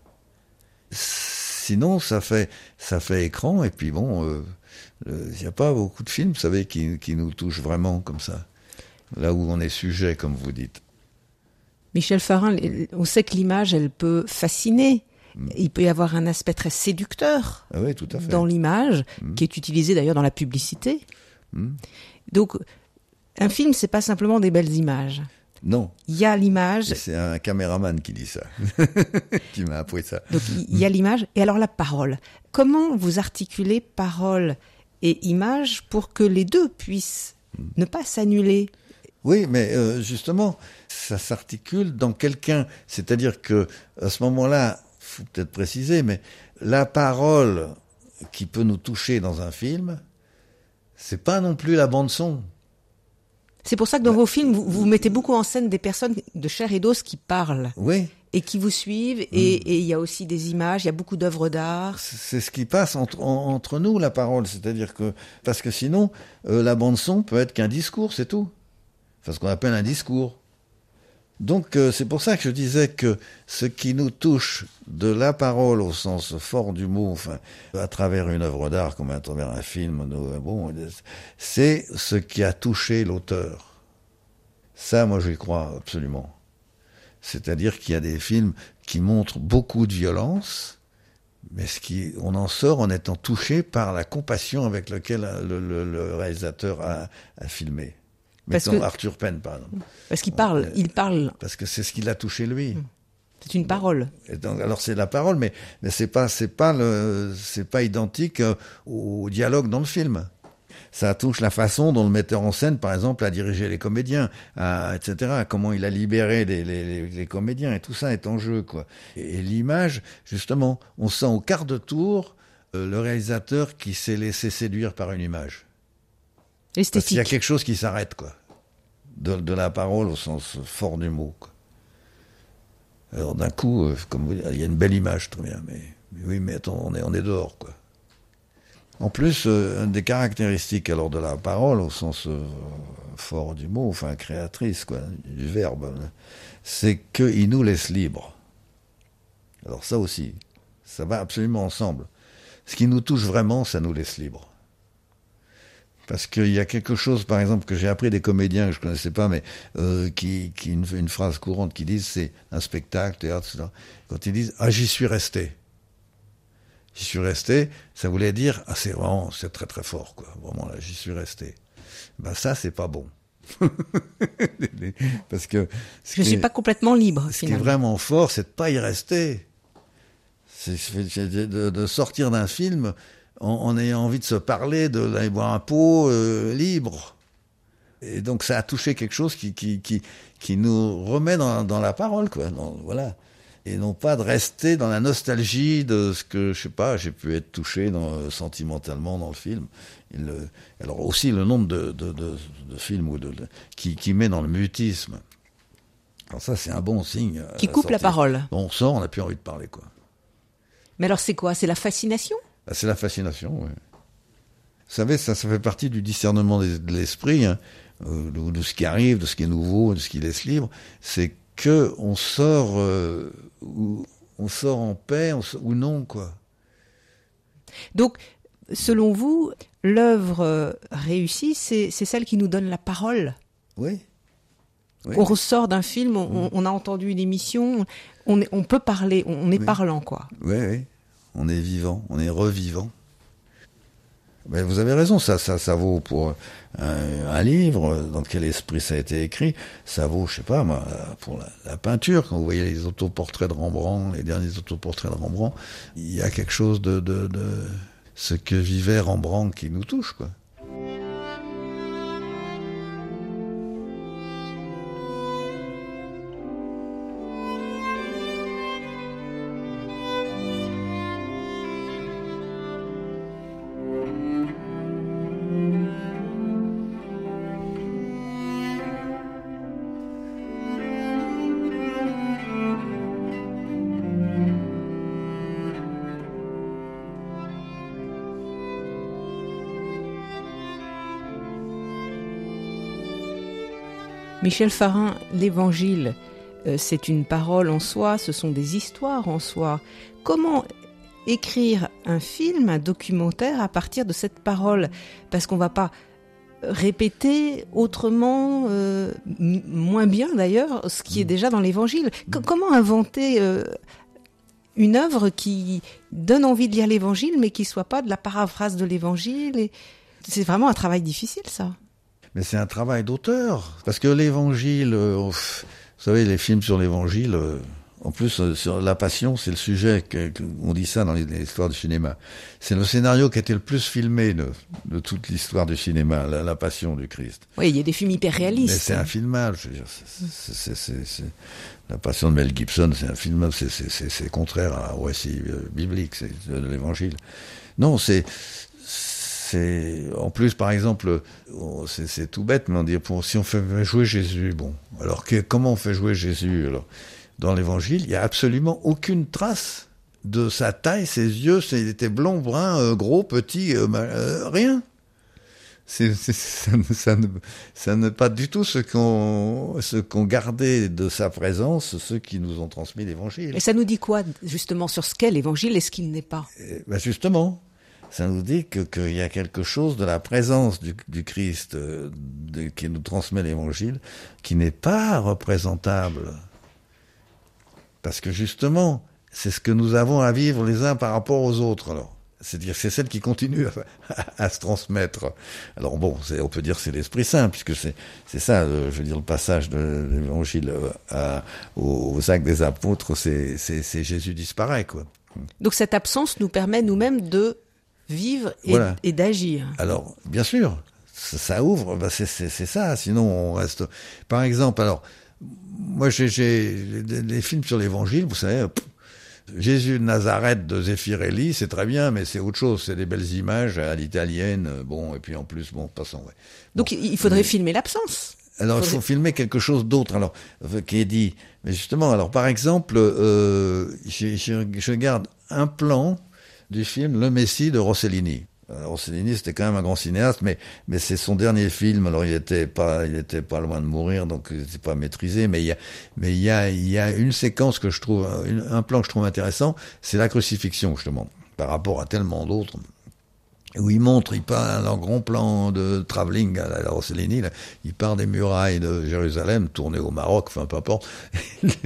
Speaker 3: Sinon, ça fait, ça fait écran, et puis bon, il euh, n'y a pas beaucoup de films, vous savez, qui, qui nous touchent vraiment comme ça. Là où on est sujet, comme vous dites.
Speaker 2: Michel Farin, on sait que l'image, elle peut fasciner. Il peut y avoir un aspect très séducteur
Speaker 3: ah oui, tout à fait.
Speaker 2: dans l'image, mmh. qui est utilisé d'ailleurs dans la publicité. Mmh. Donc, un film, c'est pas simplement des belles images.
Speaker 3: Non.
Speaker 2: Il y a l'image.
Speaker 3: C'est un caméraman qui dit ça, qui m'a appris ça.
Speaker 2: Donc il y a l'image et alors la parole. Comment vous articulez parole et image pour que les deux puissent ne pas s'annuler?
Speaker 3: Oui, mais euh, justement, ça s'articule dans quelqu'un. C'est-à-dire que à ce moment-là, faut peut-être préciser, mais la parole qui peut nous toucher dans un film, c'est pas non plus la bande son.
Speaker 2: C'est pour ça que dans vos films, vous, vous, mettez beaucoup en scène des personnes de chair et d'os qui parlent.
Speaker 3: Oui.
Speaker 2: Et qui vous suivent, et, il y a aussi des images, il y a beaucoup d'œuvres d'art.
Speaker 3: C'est ce qui passe entre, entre nous, la parole. C'est-à-dire que, parce que sinon, euh, la bande-son peut être qu'un discours, c'est tout. Enfin, ce qu'on appelle un discours. Donc, euh, c'est pour ça que je disais que ce qui nous touche de la parole au sens fort du mot, enfin, à travers une œuvre d'art, comme à travers un film, bon, c'est ce qui a touché l'auteur. Ça, moi, j'y crois absolument. C'est-à-dire qu'il y a des films qui montrent beaucoup de violence, mais ce qui, on en sort en étant touché par la compassion avec laquelle le, réalisateur a filmé. Mettons que, Arthur Penn, par exemple.
Speaker 2: Parce qu'il parle, il parle.
Speaker 3: Parce que c'est ce qui l'a touché lui.
Speaker 2: Hmm. C'est une parole.
Speaker 3: Donc, alors c'est la parole, mais mais c'est pas c'est pas le c'est pas identique euh, au dialogue dans le film. Ça touche la façon dont le metteur en scène, par exemple, a dirigé les comédiens, à, etc. Comment il a libéré les, les, les, comédiens et tout ça est en jeu, quoi. Et, et l'image, justement, on sent au quart de tour euh, le réalisateur qui s'est laissé séduire par une image.
Speaker 2: Esthétique. Parce
Speaker 3: qu'il y a quelque chose qui s'arrête, quoi de, la parole au sens fort du mot. Alors d'un coup, euh, comme vous dites, il y a une belle image, très bien, mais, mais oui, mais attends, on est, on est dehors, quoi. En plus, euh, une des caractéristiques alors de la parole, au sens euh, fort du mot, enfin créatrice, quoi, du verbe, c'est qu'il nous laisse libres. Alors ça aussi, ça va absolument ensemble. Ce qui nous touche vraiment, ça nous laisse libres. Parce qu'il y a quelque chose, par exemple, que j'ai appris des comédiens que je connaissais pas, mais euh, qui, qui une, une, phrase courante qui disent, c'est un spectacle, théâtre, etc. Quand ils disent ah j'y suis resté, j'y suis resté, ça voulait dire ah c'est vraiment c'est très très fort quoi, vraiment là j'y suis resté. Ben ça c'est pas bon. Parce que
Speaker 2: je suis pas complètement libre.
Speaker 3: Ce finalement. qui est vraiment fort, c'est de pas y rester. C'est de, de sortir d'un film en, en, ayant envie de se parler, d'aller boire un pot euh, libre. Et donc ça a touché quelque chose qui, qui, qui, qui nous remet dans, dans la parole, quoi. Dans, voilà. Et non pas de rester dans la nostalgie de ce que, je sais pas, j'ai pu être touché dans, euh, sentimentalement dans le film. Il, euh, alors aussi le nombre de, de, de, de films ou de, qui, qui met dans le mutisme. Alors ça, c'est un bon signe.
Speaker 2: Qui coupe la parole.
Speaker 3: on sort, on n'a plus envie de parler, quoi.
Speaker 2: Mais alors c'est quoi? C'est la fascination?
Speaker 3: Ah, c'est la fascination, oui. Vous savez, ça, ça fait partie du discernement de l'esprit, hein, euh, de, de, ce qui arrive, de ce qui est nouveau, de ce qui laisse libre. C'est que on sort, euh, ou, on sort en paix on ou non, quoi.
Speaker 2: Donc, selon vous, l'œuvre euh, réussie, c'est celle qui nous donne la parole?
Speaker 3: Oui.
Speaker 2: oui. On ressort d'un film, on, on, a entendu une émission, on, est, on peut parler, on est oui. parlant, quoi.
Speaker 3: Oui, oui on est vivant, on est revivant. Mais vous avez raison, ça, ça, ça vaut pour un, livre dans quel esprit ça a été écrit. Ça vaut, je sais pas moi, pour la, la, peinture. Quand vous voyez les autoportraits de Rembrandt, les derniers autoportraits de Rembrandt, il y a quelque chose de, de, de ce que vivait Rembrandt qui nous touche, quoi.
Speaker 2: Michel Farin, l'évangile, euh, c'est une parole en soi, ce sont des histoires en soi. Comment écrire un film, un documentaire à partir de cette parole? Parce qu'on va pas répéter autrement, euh, moins bien d'ailleurs, ce qui est déjà dans l'évangile. Mm. comment inventer euh, une œuvre qui donne envie de lire l'évangile, mais qui soit pas de la paraphrase de l'évangile? C'est vraiment un travail difficile, ça.
Speaker 3: Mais c'est un travail d'auteur, parce que l'évangile, vous savez, les films sur l'évangile en plus, euh, sur la passion, c'est le sujet, on dit ça dans l'histoire du cinéma. C'est le scénario qui a été le plus filmé de, toute l'histoire du cinéma, la, passion du Christ.
Speaker 2: Oui, il y a des films hyper réalistes.
Speaker 3: Mais c'est un filmage. C'est, la passion de Mel Gibson, c'est un film, c'est, contraire au récit euh, biblique, c'est de l'évangile. Non, c'est, c'est, en plus, par exemple, c'est, tout bête, mais on dit, si on fait jouer Jésus, bon, alors comment on fait jouer Jésus, alors? dans l'évangile, il n'y a absolument aucune trace de sa taille, ses yeux, s'il était blond, brun, euh, gros, petit, euh, euh, rien. C'est, ça, n'est pas du tout ce qu'on ce qu'on gardait de sa présence, ceux qui nous ont transmis l'évangile.
Speaker 2: Et ça nous dit quoi, justement, sur ce qu'est l'évangile et ce qu'il n'est pas?
Speaker 3: Ben Justement, ça nous dit qu'il y a quelque chose de la présence du, Christ qui nous transmet l'évangile qui n'est pas représentable parce que justement, c'est ce que nous avons à vivre les uns par rapport aux autres. C'est-à-dire c'est celle qui continue à, se transmettre. Alors bon, on peut dire c'est l'Esprit Saint, puisque c'est ça, je veux dire le passage de l'Évangile euh, aux, actes des apôtres, c'est Jésus disparaît quoi.
Speaker 2: Donc cette absence nous permet nous-mêmes de vivre et, d'agir.
Speaker 3: Alors bien sûr, ça, ouvre, bah c'est ça. Sinon on reste. Par exemple, alors moi, j'ai les films sur l'évangile, vous savez, Jésus de Nazareth de Zeffirelli, c'est très bien, mais c'est autre chose. C'est des belles images à l'italienne. Bon, et puis en plus, bon, passons. Ouais.
Speaker 2: Donc il faudrait filmer l'absence.
Speaker 3: Alors il faut filmer quelque chose d'autre. Alors qui est dit. Mais justement, alors par exemple, euh, je, je, garde un plan du film Le Messie de Rossellini. Euh, Rossellini, c'était quand même un grand cinéaste, mais, mais c'est son dernier film. Alors, il était pas, il était pas loin de mourir, donc il n'était pas maîtrisé. Mais il y a, mais il y a, il y a une séquence que je trouve, un plan que je trouve intéressant, c'est la crucifixion, justement, par rapport à tellement d'autres où il montre, il part un grand plan de travelling à la Rossellini, là, il part des murailles de Jérusalem, tourné au Maroc, enfin peu importe.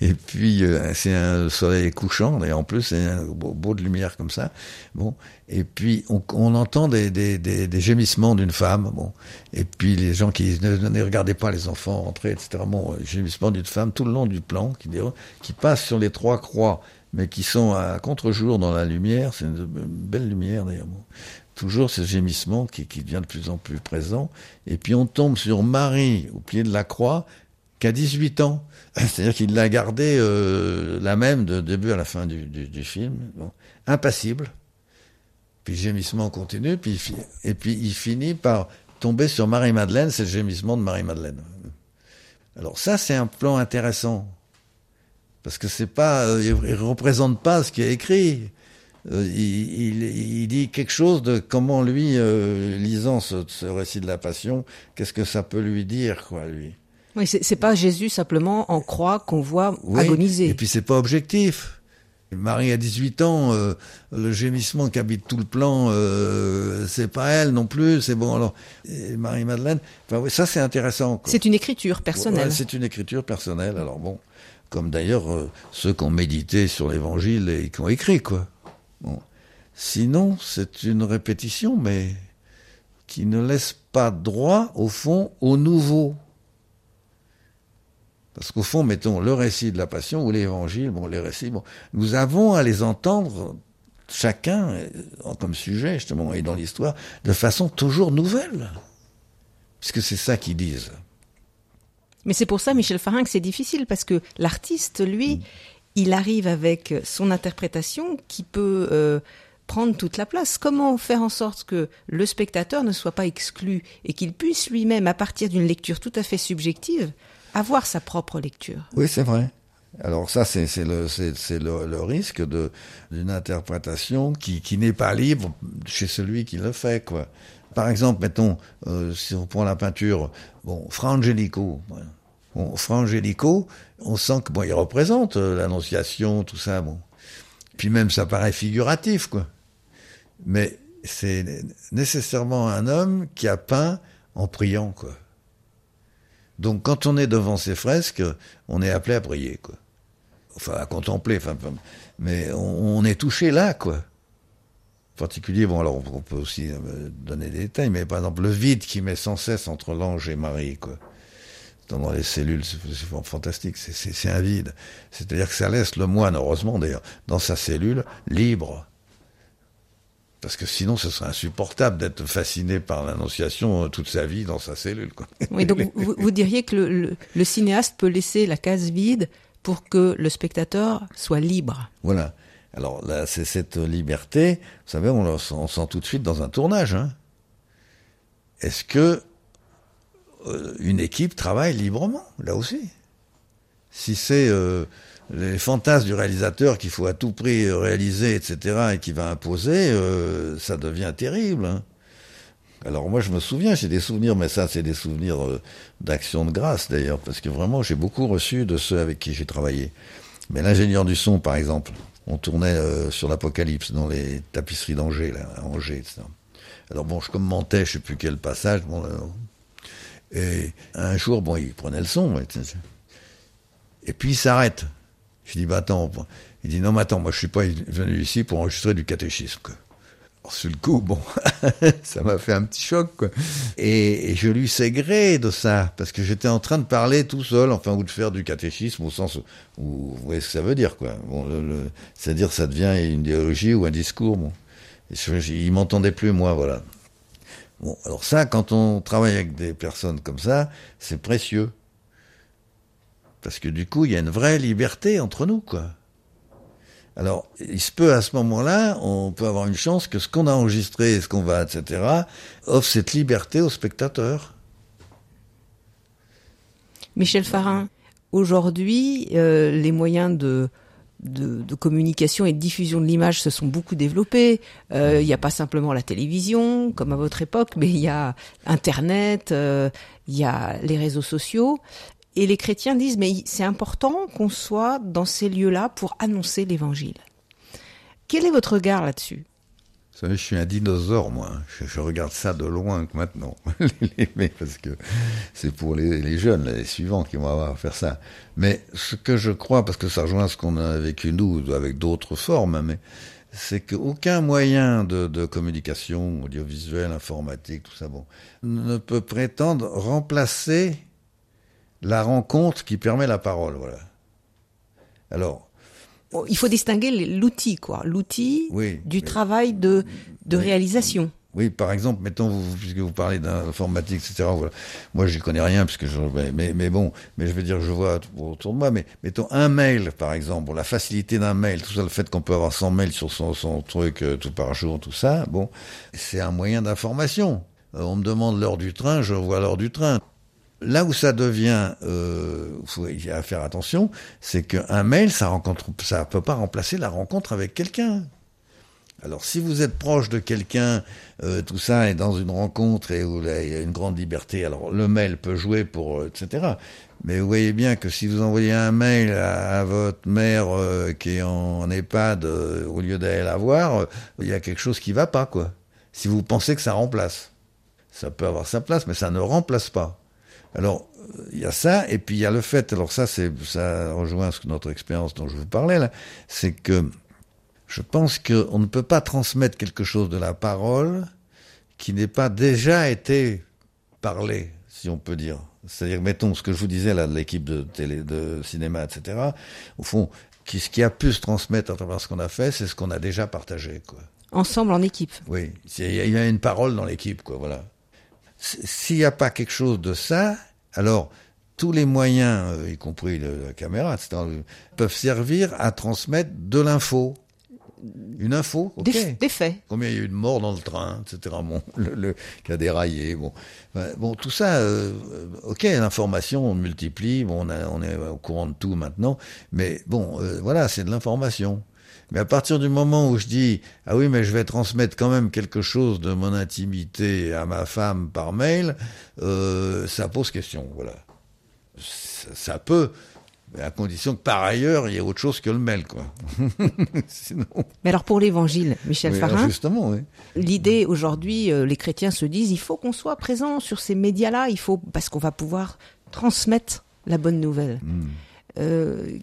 Speaker 3: et puis euh, c'est un soleil couchant, et en plus c'est un beau, de lumière comme ça. Bon, et puis on, entend des, des, des, des gémissements d'une femme. Bon, et puis les gens qui ne, ne regardaient pas les enfants rentrer, etc. Bon, gémissements d'une femme tout le long du plan qui, qui passe sur les trois croix mais qui sont à contre-jour dans la lumière. C'est une belle lumière d'ailleurs. Toujours ce gémissement qui, qui devient de plus en plus présent. Et puis on tombe sur Marie au pied de la croix, qui a 18 ans. C'est-à-dire qu'il l'a gardée euh, la même de début à la fin du, du, du film, bon. impassible. Puis gémissement continue, puis, et puis il finit par tomber sur Marie-Madeleine, c'est le gémissement de Marie-Madeleine. Alors ça, c'est un plan intéressant parce que c'est pas, euh, il représente pas ce qui est écrit. Euh, il, il, dit quelque chose de comment lui, euh, lisant ce, ce, récit de la Passion, qu'est-ce que ça peut lui dire, quoi, lui?
Speaker 2: Oui, c'est pas Jésus simplement en croix qu'on voit agoniser.
Speaker 3: Et puis c'est pas objectif. Marie a 18 ans, euh, le gémissement qui habite tout le plan, euh, c'est pas elle non plus, c'est bon. Alors, Marie Madeleine, enfin, oui, ça c'est intéressant.
Speaker 2: C'est une écriture personnelle.
Speaker 3: Ouais, c'est une écriture personnelle. Alors bon, comme d'ailleurs euh, ceux qui ont médité sur l'Évangile et qui ont écrit, quoi. Sinon, c'est une répétition, mais qui ne laisse pas droit, au fond, au nouveau. Parce qu'au fond, mettons le récit de la Passion ou l'Évangile, bon, les récits, bon, nous avons à les entendre chacun euh, comme sujet justement et dans l'histoire de façon toujours nouvelle, puisque c'est ça qu'ils disent.
Speaker 2: Mais c'est pour ça, Michel Farin, que c'est difficile, parce que l'artiste, lui, il arrive avec son interprétation qui peut euh, prendre toute la place. Comment faire en sorte que le spectateur ne soit pas exclu et qu'il puisse lui-même, à partir d'une lecture tout à fait subjective, avoir sa propre lecture?
Speaker 3: Oui, c'est vrai. Alors ça, c'est le, le, le, risque d'une interprétation qui, qui n'est pas libre chez celui qui le fait, quoi. par exemple, mettons, euh, si on prend la peinture, bon, Fra Angelico. Bon, Fra Angelico, on sent que bon, il représente euh, l'annonciation, tout ça, bon. Puis même, ça paraît figuratif, quoi. Mais c'est nécessairement un homme qui a peint en priant, quoi. Donc, quand on est devant ces fresques, on est appelé à prier, quoi. Enfin, à contempler, enfin, mais on, on est touché là, quoi particulier, bon alors on peut aussi euh, donner des détails, mais par exemple le vide qui met sans cesse entre l'ange et Marie, quoi. Dans les cellules, c'est fantastique, c'est un vide. C'est-à-dire que ça laisse le moine, heureusement d'ailleurs, dans sa cellule, libre. Parce que sinon, ce serait insupportable d'être fasciné par l'annonciation euh, toute sa vie dans sa cellule. Quoi.
Speaker 2: Oui, donc vous, vous, diriez que le, le cinéaste peut laisser la case vide pour que le spectateur soit libre.
Speaker 3: Voilà. Alors là, c'est cette liberté, vous savez, on le sent, tout de suite dans un tournage. Hein. Est-ce que une équipe travaille librement, là aussi Si c'est euh, les fantasmes du réalisateur qu'il faut à tout prix réaliser, etc., et qui va imposer, euh, ça devient terrible. Hein. Alors moi je me souviens, j'ai des souvenirs, mais ça c'est des souvenirs d'action de grâce d'ailleurs, parce que vraiment j'ai beaucoup reçu de ceux avec qui j'ai travaillé. Mais l'ingénieur du son par exemple, on tournait euh, sur l'Apocalypse dans les tapisseries d'Angers, là, à Angers, etc. Alors bon, je commentais, je sais plus quel passage, bon, et un jour, bon, il prenait le son, et puis il s'arrête. Je dis, bah attends, il dit, non, mais attends, moi je suis pas venu ici pour enregistrer du catéchisme. Quoi sur le coup, bon, ça m'a fait un petit choc, quoi. Et, je lui sais gré de ça, parce que j'étais en train de parler tout seul, enfin, ou de faire du catéchisme au sens où, vous voyez ce que ça veut dire, quoi. Bon, c'est-à-dire, ça devient une idéologie ou un discours, bon. il m'entendait plus, moi, voilà. Bon, alors ça, quand on travaille avec des personnes comme ça, c'est précieux. Parce que du coup, il y a une vraie liberté entre nous, quoi. Alors, il se peut à ce moment-là, on peut avoir une chance que ce qu'on a enregistré, ce qu'on va, etc., offre cette liberté aux spectateurs.
Speaker 2: Michel Farin, aujourd'hui, euh, les moyens de, de, communication et de diffusion de l'image se sont beaucoup développés. Euh, il n'y a pas simplement la télévision, comme à votre époque, mais il y a Internet, euh, il y a les réseaux sociaux. Et les chrétiens disent, mais c'est important qu'on soit dans ces lieux-là pour annoncer l'évangile. Quel est votre regard là-dessus?
Speaker 3: Vous savez, je suis un dinosaure, moi. Je, regarde ça de loin maintenant. parce que c'est pour les, jeunes, les suivants, qui vont avoir à faire ça. Mais ce que je crois, parce que ça rejoint ce qu'on a vécu nous, avec d'autres formes, mais c'est qu'aucun moyen de, de, communication, audiovisuel, informatique, tout ça, bon, ne peut prétendre remplacer la rencontre qui permet la parole, voilà. Alors.
Speaker 2: Il faut distinguer l'outil, quoi. L'outil du travail de, de réalisation.
Speaker 3: Oui, par exemple, mettons, vous, puisque vous parlez d'informatique, etc. Voilà. Moi, j'y connais rien, puisque je, mais, mais bon, mais je veux dire, je vois autour de moi, mais mettons un mail, par exemple, la facilité d'un mail, tout ça, le fait qu'on peut avoir 100 mails sur son, son truc euh, tout par jour, tout ça, bon, c'est un moyen d'information. Euh, on me demande l'heure du train, je vois l'heure du train. Là où ça devient, euh, faut y faire attention, c'est qu'un mail, ça rencontre, ça peut pas remplacer la rencontre avec quelqu'un. Alors, si vous êtes proche de quelqu'un, euh, tout ça est dans une rencontre et où il y a une grande liberté, alors le mail peut jouer pour, euh, etc. Mais vous voyez bien que si vous envoyez un mail à, votre mère euh, qui est en, EHPAD, au lieu d'aller la voir, il y a quelque chose qui va pas, quoi. Si vous pensez que ça remplace. Ça peut avoir sa place, mais ça ne remplace pas. Alors, il y a ça, et puis il y a le fait, alors ça, c'est, ça rejoint notre expérience dont je vous parlais là, c'est que je pense qu'on ne peut pas transmettre quelque chose de la parole qui n'ait pas déjà été parlé, si on peut dire. C'est-à-dire, mettons ce que je vous disais là de l'équipe de télé, de cinéma, etc. Au fond, ce qui a pu se transmettre à travers ce qu'on a fait, c'est ce qu'on a déjà partagé, quoi.
Speaker 2: Ensemble en équipe.
Speaker 3: Oui, il y a une parole dans l'équipe, quoi. Voilà. S'il n'y a pas quelque chose de ça, alors tous les moyens, euh, y compris la caméra, etc., peuvent servir à transmettre de l'info. Une info.
Speaker 2: Des, faits.
Speaker 3: Combien il y a eu de morts dans le train, etc. Bon, le, qui a déraillé. Bon, bon, tout ça, euh, ok, l'information on multiplie. Bon, on, on, est au courant de tout maintenant, mais bon, euh, voilà, c'est de l'information. Mais à partir du moment où je dis ah oui mais je vais transmettre quand même quelque chose de mon intimité à ma femme par mail, euh, ça pose question. Voilà, ça, ça, peut, mais à condition que par ailleurs il y ait autre chose que le mail quoi.
Speaker 2: Sinon... Mais alors pour l'Évangile, Michel
Speaker 3: oui,
Speaker 2: Farin,
Speaker 3: justement, oui.
Speaker 2: l'idée aujourd'hui, euh, les chrétiens se disent il faut qu'on soit présent sur ces médias-là, il faut parce qu'on va pouvoir transmettre la bonne nouvelle. Mm. Euh,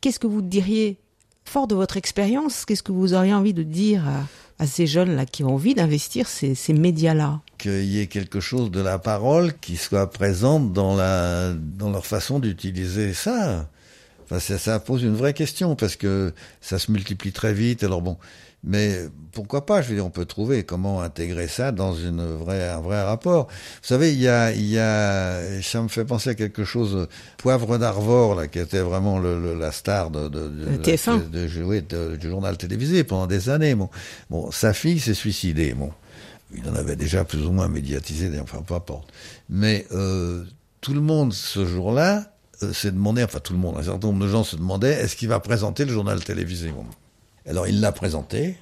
Speaker 2: Qu'est-ce que vous diriez fort de votre expérience, qu'est-ce que vous auriez envie de dire à, ces jeunes-là qui ont envie d'investir ces, ces médias-là
Speaker 3: Qu'il y ait quelque chose de la parole qui soit présente dans, la, dans leur façon d'utiliser ça. Enfin, ça. Ça pose une vraie question parce que ça se multiplie très vite. Alors bon, mais pourquoi pas Je veux dire, on peut trouver comment intégrer ça dans une vraie, un vrai rapport. Vous savez, il y a, il y a, ça me fait penser à quelque chose. Poivre d'Arvor, là, qui était vraiment le, le, la star de, de, de
Speaker 2: TF1,
Speaker 3: de, de, oui, du journal télévisé pendant des années. Bon, bon, sa fille s'est suicidée. Bon, il en avait déjà plus ou moins médiatisé, enfin peu importe. Mais euh, tout le monde ce jour-là euh, s'est demandé, enfin tout le monde, un certain nombre de gens se demandaient, est-ce qu'il va présenter le journal télévisé bon. Alors il l'a présenté,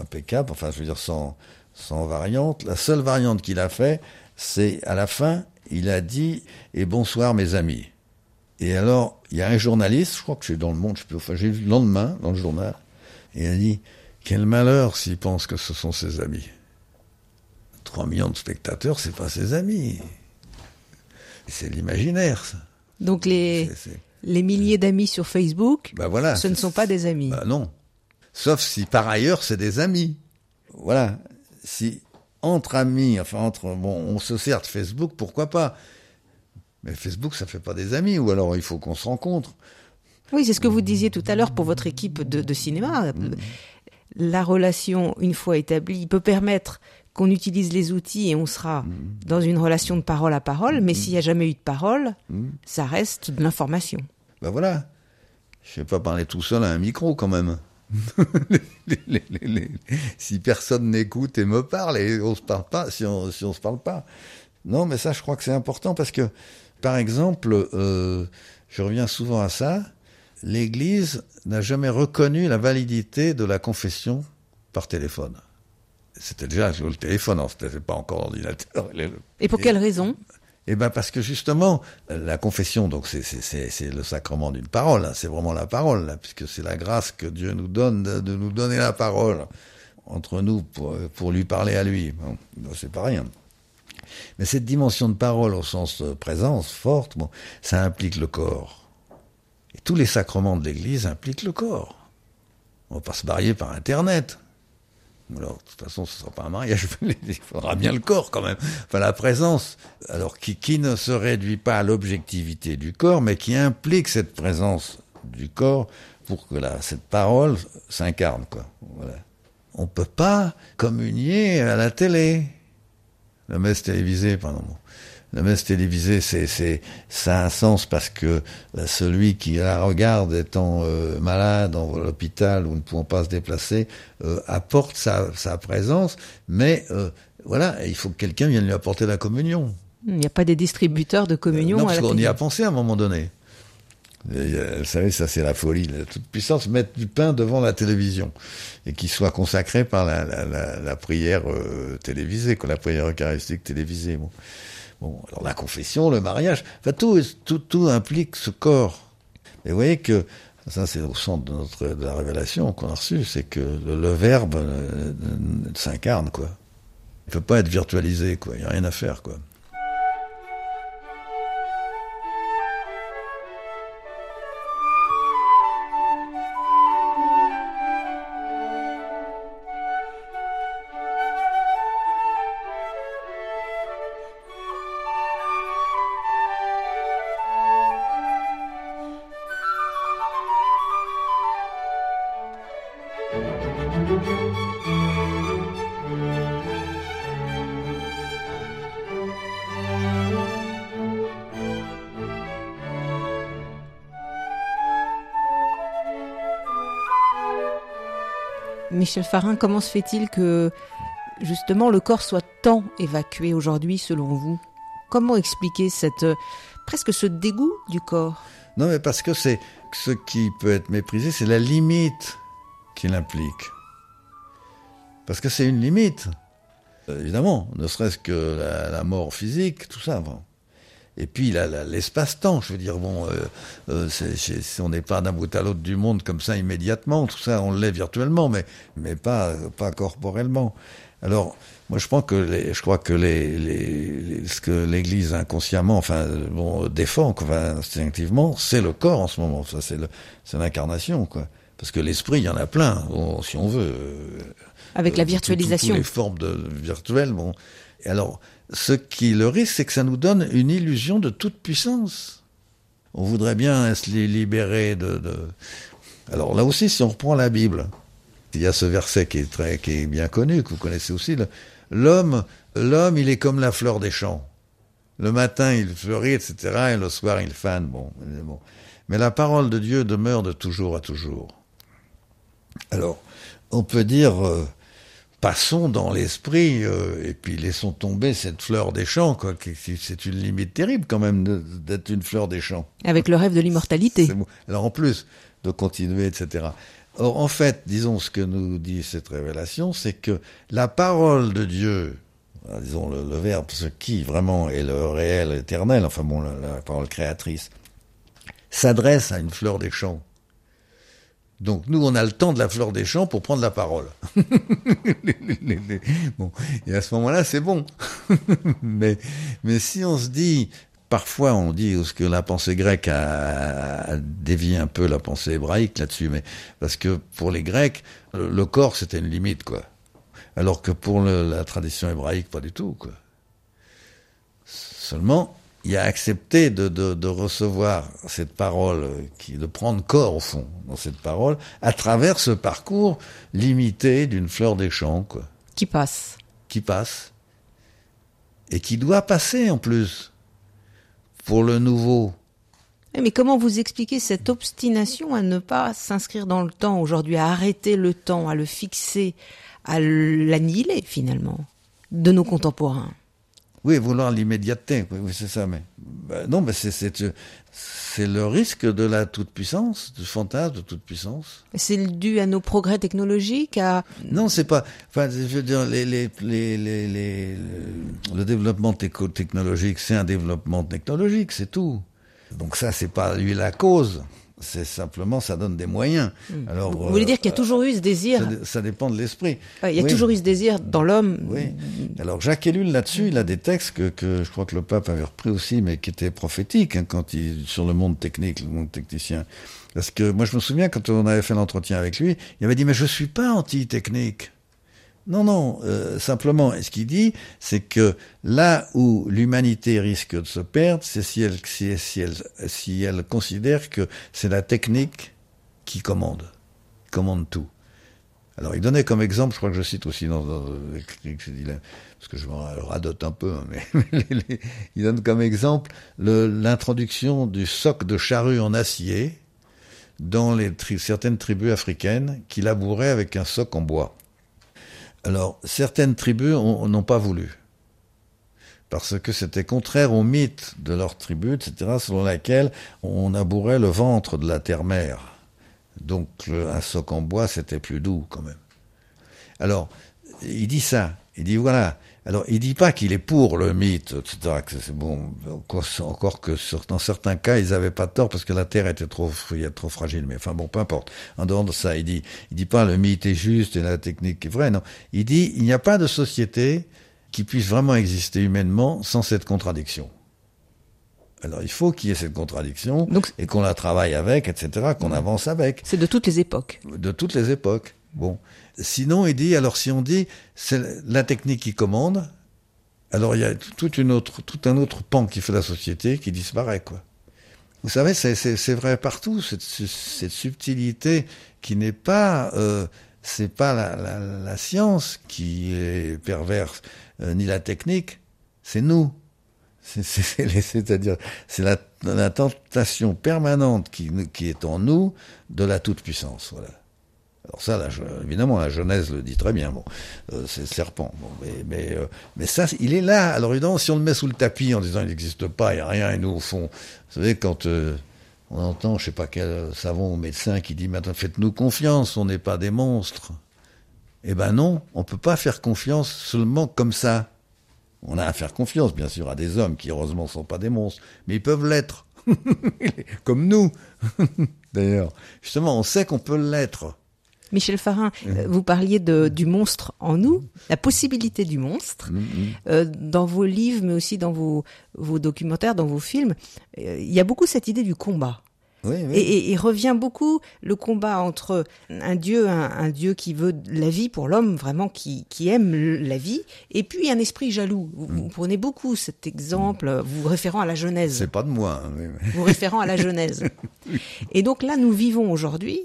Speaker 3: impeccable, enfin je veux dire sans, sans variante. La seule variante qu'il a fait, c'est à la fin, il a dit et bonsoir mes amis. Et alors il y a un journaliste, je crois que c'est dans le Monde, je peux, enfin j'ai vu le lendemain dans le journal, et il a dit quel malheur s'il pense que ce sont ses amis. 3 millions de spectateurs, c'est pas ses amis. C'est l'imaginaire, ça.
Speaker 2: Donc les, c est, c est... les milliers d'amis sur Facebook,
Speaker 3: bah voilà,
Speaker 2: ce ne sont pas des amis.
Speaker 3: Bah non. Sauf si par ailleurs c'est des amis. Voilà. Si entre amis, enfin entre bon, on se sert de Facebook, pourquoi pas? Mais Facebook, ça fait pas des amis, ou alors il faut qu'on se rencontre.
Speaker 2: Oui, c'est ce que vous disiez tout à l'heure pour votre équipe de, de cinéma. Mmh. La relation, une fois établie, peut permettre qu'on utilise les outils et on sera mmh. dans une relation de parole à parole, mais mmh. s'il n'y a jamais eu de parole, ça reste de l'information.
Speaker 3: Ben voilà. Je ne vais pas parler tout seul à un micro quand même. Les, les, les, si personne n'écoute et me parle et on se parle pas, si on si on se parle pas. Non, mais ça, je crois que c'est important parce que, par exemple, euh, je reviens souvent à ça. L'Église n'a jamais reconnu la validité de la confession par téléphone. C'était déjà sur le téléphone, c'était pas encore l'ordinateur.
Speaker 2: Et pour quelle raison?
Speaker 3: Eh ben parce que justement, la confession, donc c'est le sacrement d'une parole, hein, c'est vraiment la parole, là, puisque c'est la grâce que Dieu nous donne de, nous donner la parole entre nous pour, lui parler à lui. Bon, c'est pas rien. Mais cette dimension de parole au sens de présence forte, bon, ça implique le corps. Et tous les sacrements de l'Église impliquent le corps. On va pas se marier par Internet. Alors, de toute façon, ce ne sera pas un mariage, il faudra bien le corps quand même. Enfin, la présence, alors qui, qui ne se réduit pas à l'objectivité du corps, mais qui implique cette présence du corps pour que la, cette parole s'incarne. On ne peut pas communier à la télé. La messe télévisée, pardon. La messe télévisée, c'est, c'est, ça a un sens parce que là, celui qui la regarde étant euh, malade dans l'hôpital ou ne pouvant pas se déplacer euh, apporte sa, sa, présence, mais euh, voilà, il faut que quelqu'un vienne lui apporter la communion.
Speaker 2: Il n'y a pas des distributeurs de communion.
Speaker 3: non, parce qu'on y a pensé à un moment donné. Et, vous savez, ça c'est la folie, la toute puissance, mettre du pain devant la télévision et qu'il soit consacré par la, la, la, la prière euh, télévisée, quoi, la prière eucharistique télévisée. Bon. Bon, alors la confession, le mariage, enfin tout, tout, tout implique ce corps. Et vous voyez que ça c'est au centre de, notre, de la révélation qu'on a reçue, c'est que le, verbe euh, s'incarne, quoi. Il peut pas être virtualisé, quoi. Il n'y a rien à faire, quoi.
Speaker 2: Michel Farin, comment se fait-il que justement le corps soit tant évacué aujourd'hui selon vous? Comment expliquer cette presque ce dégoût du corps?
Speaker 3: Non mais parce que c'est ce qui peut être méprisé, c'est la limite qu'il implique. Parce que c'est une limite, évidemment, ne serait-ce que la, mort physique, tout ça. Et puis l'espace-temps, je veux dire, bon, euh, euh, si on n'est pas d'un bout à l'autre du monde comme ça immédiatement, tout ça, on l'est virtuellement, mais, mais pas, pas corporellement. Alors, moi, je pense que les, je crois que les, les, ce que l'Église inconsciemment, enfin, bon, défend, enfin, instinctivement, c'est le corps en ce moment. Ça, c'est l'incarnation, quoi. Parce que l'esprit, il y en a plein, si on veut.
Speaker 2: Avec la virtualisation. Toutes
Speaker 3: les formes de, virtuelles, bon. Et alors, ce qui le risque, c'est que ça nous donne une illusion de toute puissance. On voudrait bien se libérer de. Alors là aussi, si on reprend la Bible, il y a ce verset qui est très, qui est bien connu, que vous connaissez aussi. L'homme, l'homme, il est comme la fleur des champs. Le matin, il fleurit, etc., et le soir, il fane. Bon, bon. Mais la parole de Dieu demeure de toujours à toujours. Alors, on peut dire, euh, passons dans l'esprit euh, et puis laissons tomber cette fleur des champs. Quoi. C'est une limite terrible quand même d'être une fleur des champs.
Speaker 2: Avec le rêve de l'immortalité.
Speaker 3: Alors en plus de continuer, etc. Or, en fait, disons ce que nous dit cette révélation, c'est que la parole de Dieu, disons le, Verbe, ce qui vraiment est le réel éternel, enfin bon, la parole créatrice, s'adresse à une fleur des champs donc nous, on a le temps de la fleur des champs pour prendre la parole. bon, et à ce moment-là, c'est bon. mais, mais si on se dit, parfois on dit ce que la pensée grecque a, dévié un peu la pensée hébraïque là-dessus, mais parce que pour les Grecs, le, corps c'était une limite, quoi. Alors que pour la tradition hébraïque, pas du tout, quoi. Seulement, il a accepté de, de, de, recevoir cette parole, qui, de prendre corps au fond dans cette parole, à travers ce parcours limité d'une fleur des champs, quoi.
Speaker 2: Qui passe.
Speaker 3: Qui passe. Et qui doit passer en plus. Pour le nouveau.
Speaker 2: Eh, mais comment vous expliquez cette obstination à ne pas s'inscrire dans le temps aujourd'hui, à arrêter le temps, à le fixer, à l'annihiler finalement, de nos contemporains?
Speaker 3: Oui, vouloir l'immédiateté, oui, c'est ça. Mais bah, non, mais c'est c'est le risque de la toute-puissance, du fantasme de toute-puissance.
Speaker 2: C'est dû à nos progrès technologiques à...
Speaker 3: Non, c'est pas... Enfin, je veux dire, les, les, les, les le développement technologique, c'est un développement technologique, c'est tout. Donc ça, c'est pas lui la cause c'est simplement, ça donne des moyens.
Speaker 2: Hmm. Alors, Vous voulez dire qu'il y a toujours eu ce désir
Speaker 3: ça, dépend de l'esprit.
Speaker 2: il y a toujours eu ce désir dans l'homme.
Speaker 3: Oui. Alors Jacques Ellul là-dessus, il a des textes que, que, je crois que le pape avait repris aussi, mais qui étaient prophétiques hein, quand il sur le monde technique, le monde technicien. Parce que moi je me souviens quand on avait fait l'entretien avec lui, il avait dit mais je suis pas anti-technique. Non, non, euh, simplement, ce qu'il dit, c'est que là où l'humanité risque de se perdre, c'est si elle, si, si, elle, si elle considère que c'est la technique qui commande, commande tout. Alors, il donnait comme exemple, je crois que je cite aussi dans, dans parce que je me radote un peu, hein, mais il donne comme exemple l'introduction du soc de charrue en acier dans certaines tribus africaines qui labouraient avec un soc en bois. Alors, certaines tribus n'ont pas voulu, parce que c'était contraire au mythe de leur tribu, etc., selon laquelle on abourait le ventre de la terre-mère. Donc, un soc en bois, c'était plus doux quand même. Alors, il dit ça. Il dit voilà, alors, il dit pas qu'il est pour le mythe, etc. Bon, encore que dans certains cas, ils avaient pas tort parce que la terre était trop, trop fragile. Mais enfin bon, peu importe. En dehors de ça, il dit, il dit pas le mythe est juste et la technique est vraie. Non, il dit il n'y a pas de société qui puisse vraiment exister humainement sans cette contradiction. Alors il faut qu'il y ait cette contradiction et qu'on la travaille avec, etc., qu'on avance avec.
Speaker 2: C'est de toutes les époques.
Speaker 3: De toutes les époques. Bon. Sinon, il dit, alors si on dit, c'est la technique qui commande, alors il y a toute une autre, tout un autre pan qui fait la société qui disparaît, quoi. Vous savez, c'est vrai partout, cette, cette, subtilité qui n'est pas, euh, c'est pas la, la, la, science qui est perverse, euh, ni la technique, c'est nous. C'est-à-dire, c'est la, la, tentation permanente qui, qui est en nous de la toute-puissance, voilà. Alors ça, évidemment, la Genèse le dit très bien. Bon, euh, c'est le serpent. Mais, mais, euh, mais, ça, il est là. Alors évidemment, si on le met sous le tapis en disant il n'existe pas, il n'y a rien, et nous au fond, vous savez, quand euh, on entend, je sais pas quel savant ou médecin qui dit maintenant faites-nous confiance, on n'est pas des monstres. Eh ben non, on peut pas faire confiance seulement comme ça. On a à faire confiance, bien sûr, à des hommes qui heureusement sont pas des monstres, mais ils peuvent l'être, comme nous. D'ailleurs, justement, on sait qu'on peut l'être.
Speaker 2: Michel Farin, euh, vous parliez de, du monstre en nous, la possibilité du monstre.
Speaker 3: Mm, mm.
Speaker 2: Euh, dans vos livres, mais aussi dans vos, vos documentaires, dans vos films, euh, il y a beaucoup cette idée du combat.
Speaker 3: Oui, oui.
Speaker 2: Et, et revient beaucoup le combat entre un dieu, un, un dieu qui veut la vie pour l'homme, vraiment qui, qui aime le- la vie, et puis un esprit jaloux. Vous, vous prenez beaucoup cet exemple, vous référant à la Genèse.
Speaker 3: C'est pas de moi. hein, oui.
Speaker 2: vous référant à la Genèse. Et donc là, nous vivons aujourd'hui,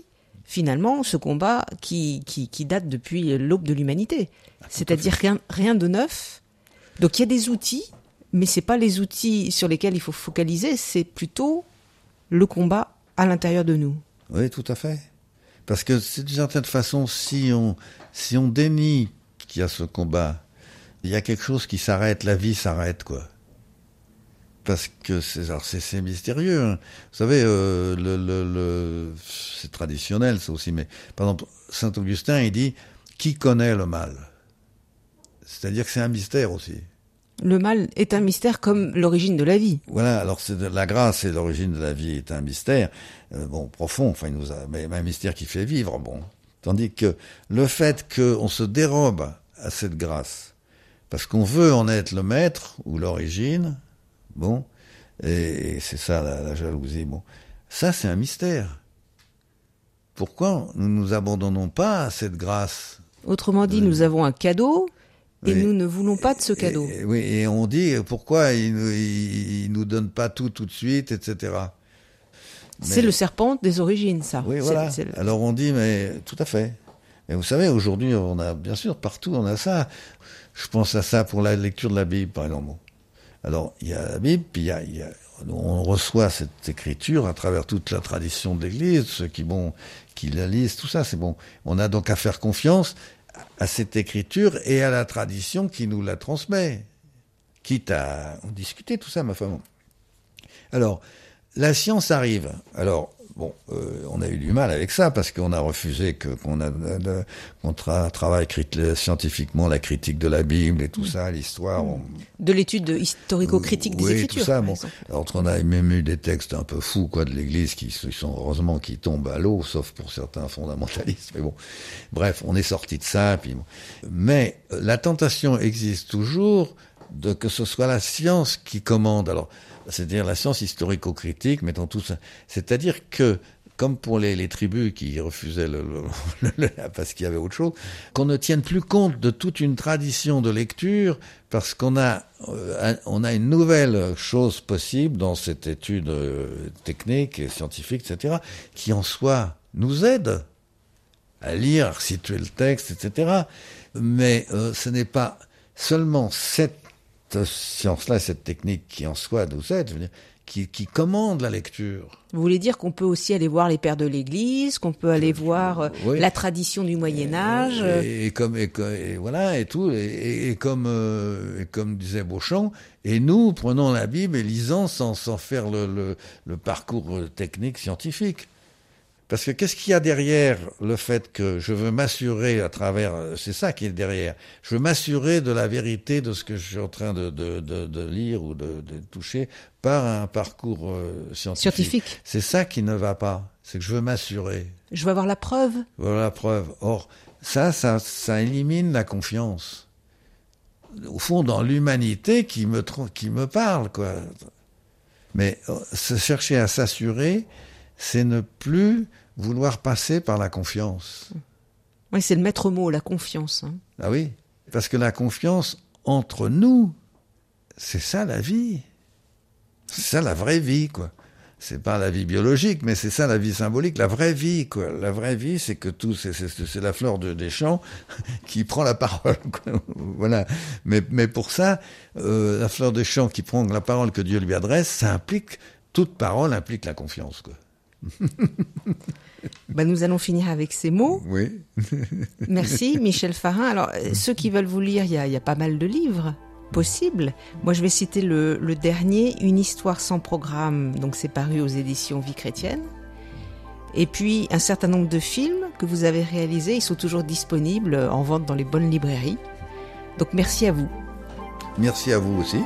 Speaker 2: finalement, ce combat qui, qui, qui date depuis l'aube de l'humanité. C'est-à-dire rien, rien de neuf. Donc il y a des outils, mais c'est pas les outils sur lesquels il faut focaliser, c'est plutôt le combat à l'intérieur de nous.
Speaker 3: Oui, tout à fait. Parce que d'une certaine façon, si on, si on dénie qu'il y a ce combat, il y a quelque chose qui s'arrête, la vie s'arrête, quoi. Parce que c'est, alors c'est, mystérieux. hein. Vous savez, euh, le, le, le- c'est traditionnel, ça aussi, mais par exemple, Saint Augustin, il dit qui connaît le mal? C'est-à-dire que c'est un mystère aussi.
Speaker 2: Le mal est un mystère comme l'origine de la vie.
Speaker 3: Voilà, alors c'est de la grâce et l'origine de la vie est un mystère, euh, bon, profond, enfin, il nous a, mais un mystère qui fait vivre, bon. Tandis que le fait qu'on se dérobe à cette grâce, parce qu'on veut en être le maître ou l'origine, bon, et, et c'est ça la, la jalousie, bon, ça c'est un mystère. Pourquoi nous nous abandonnons pas à cette grâce
Speaker 2: Autrement dit, nous avons un cadeau et
Speaker 3: Oui.
Speaker 2: nous ne voulons pas de ce cadeau.
Speaker 3: Et- et- oui, et on dit pourquoi il, il nous donne pas tout tout de suite, etc.
Speaker 2: C'est le serpent des origines, ça.
Speaker 3: Oui, voilà.
Speaker 2: le-
Speaker 3: Alors on dit, mais tout à fait. Mais vous savez, aujourd'hui, on a, bien sûr, partout, on a ça. Je pense à ça pour la lecture de la Bible, par exemple. Alors, il y a la Bible, puis y a, on reçoit cette écriture à travers toute la tradition de l'Église, ceux qui, bon, la lisent, tout ça, c'est bon. On a donc à faire confiance à cette écriture et à la tradition qui nous la transmet. Quitte à discuter, tout ça, ma femme. Alors, la science arrive. Alors, bon, euh, on a eu du mal avec ça parce qu'on a refusé que qu'on a qu'on tra- travaille scientifiquement la critique de la Bible et tout ça, l'histoire. on-
Speaker 2: De l'étude historico-critique des
Speaker 3: oui,
Speaker 2: Écritures.
Speaker 3: tout ça. Bon. Alors, on a même eu des textes un peu fous, quoi, de l'Église qui qui sont heureusement qui tombent à l'eau, sauf pour certains fondamentalistes. Mais bon, bref, on est sorti de ça. Puis bon. Mais euh, la tentation existe toujours de que ce soit la science qui commande. Alors, c'est-à-dire la science historico-critique, mettons tout ça. C'est-à-dire que comme pour les, tribus qui refusaient le, parce qu'il y avait autre chose, qu'on ne tienne plus compte de toute une tradition de lecture parce qu'on a euh, on a une nouvelle chose possible dans cette étude euh, technique et scientifique, etc., qui en soi nous aide à lire, situer le texte, etc. Mais euh, ce n'est pas seulement cette science-là, cette technique qui en soi nous aide, je veux dire, qui, qui commande la lecture.
Speaker 2: Vous voulez dire qu'on peut aussi aller voir les pères de l'Église, qu'on peut aller voir euh,
Speaker 3: Oui.
Speaker 2: la tradition du Moyen Âge. euh,
Speaker 3: Et, et comme et, voilà et tout et, comme euh, comme disait Beauchamp et nous prenons la Bible et lisons sans sans faire le, le, le parcours technique scientifique parce que qu'est-ce qu'il y a derrière le fait que je veux m'assurer à travers euh, c'est ça qui est derrière je veux m'assurer de la vérité de ce que je suis en train de de, de, de lire ou de, toucher par un parcours euh, scientifique,
Speaker 2: Scientifique.
Speaker 3: c'est ça qui ne va pas c'est que je veux m'assurer
Speaker 2: Je veux avoir la preuve.
Speaker 3: voilà la preuve. Or, ça, ça, ça élimine la confiance. Au fond, dans l'humanité qui me, qui me parle, quoi. Mais euh, se chercher à s'assurer, c'est ne plus vouloir passer par la confiance.
Speaker 2: Oui, c'est le maître mot, la confiance. hein.
Speaker 3: Ah oui Parce que la confiance entre nous, c'est ça la vie. C'est ça la vraie vie, quoi. C'est pas la vie biologique, mais c'est ça la vie symbolique, la vraie vie, quoi. La vraie vie, c'est que tout, c'est, la fleur de, des champs qui prend la parole, quoi. Voilà. Mais, mais pour ça, euh, la fleur des champs qui prend la parole que Dieu lui adresse, ça implique, toute parole implique la confiance, quoi.
Speaker 2: Bah, nous allons finir avec ces mots.
Speaker 3: Oui.
Speaker 2: Merci, Michel Farin. Alors, euh, ceux qui veulent vous lire, il y a, il y a pas mal de livres. possibles. Moi, je vais citer le, le dernier, Une histoire sans programme, donc c'est paru aux éditions Vie chrétienne. Et puis un certain nombre de films que vous avez réalisés, ils sont toujours disponibles en vente dans les bonnes librairies. Donc merci à vous.
Speaker 3: Merci à vous aussi.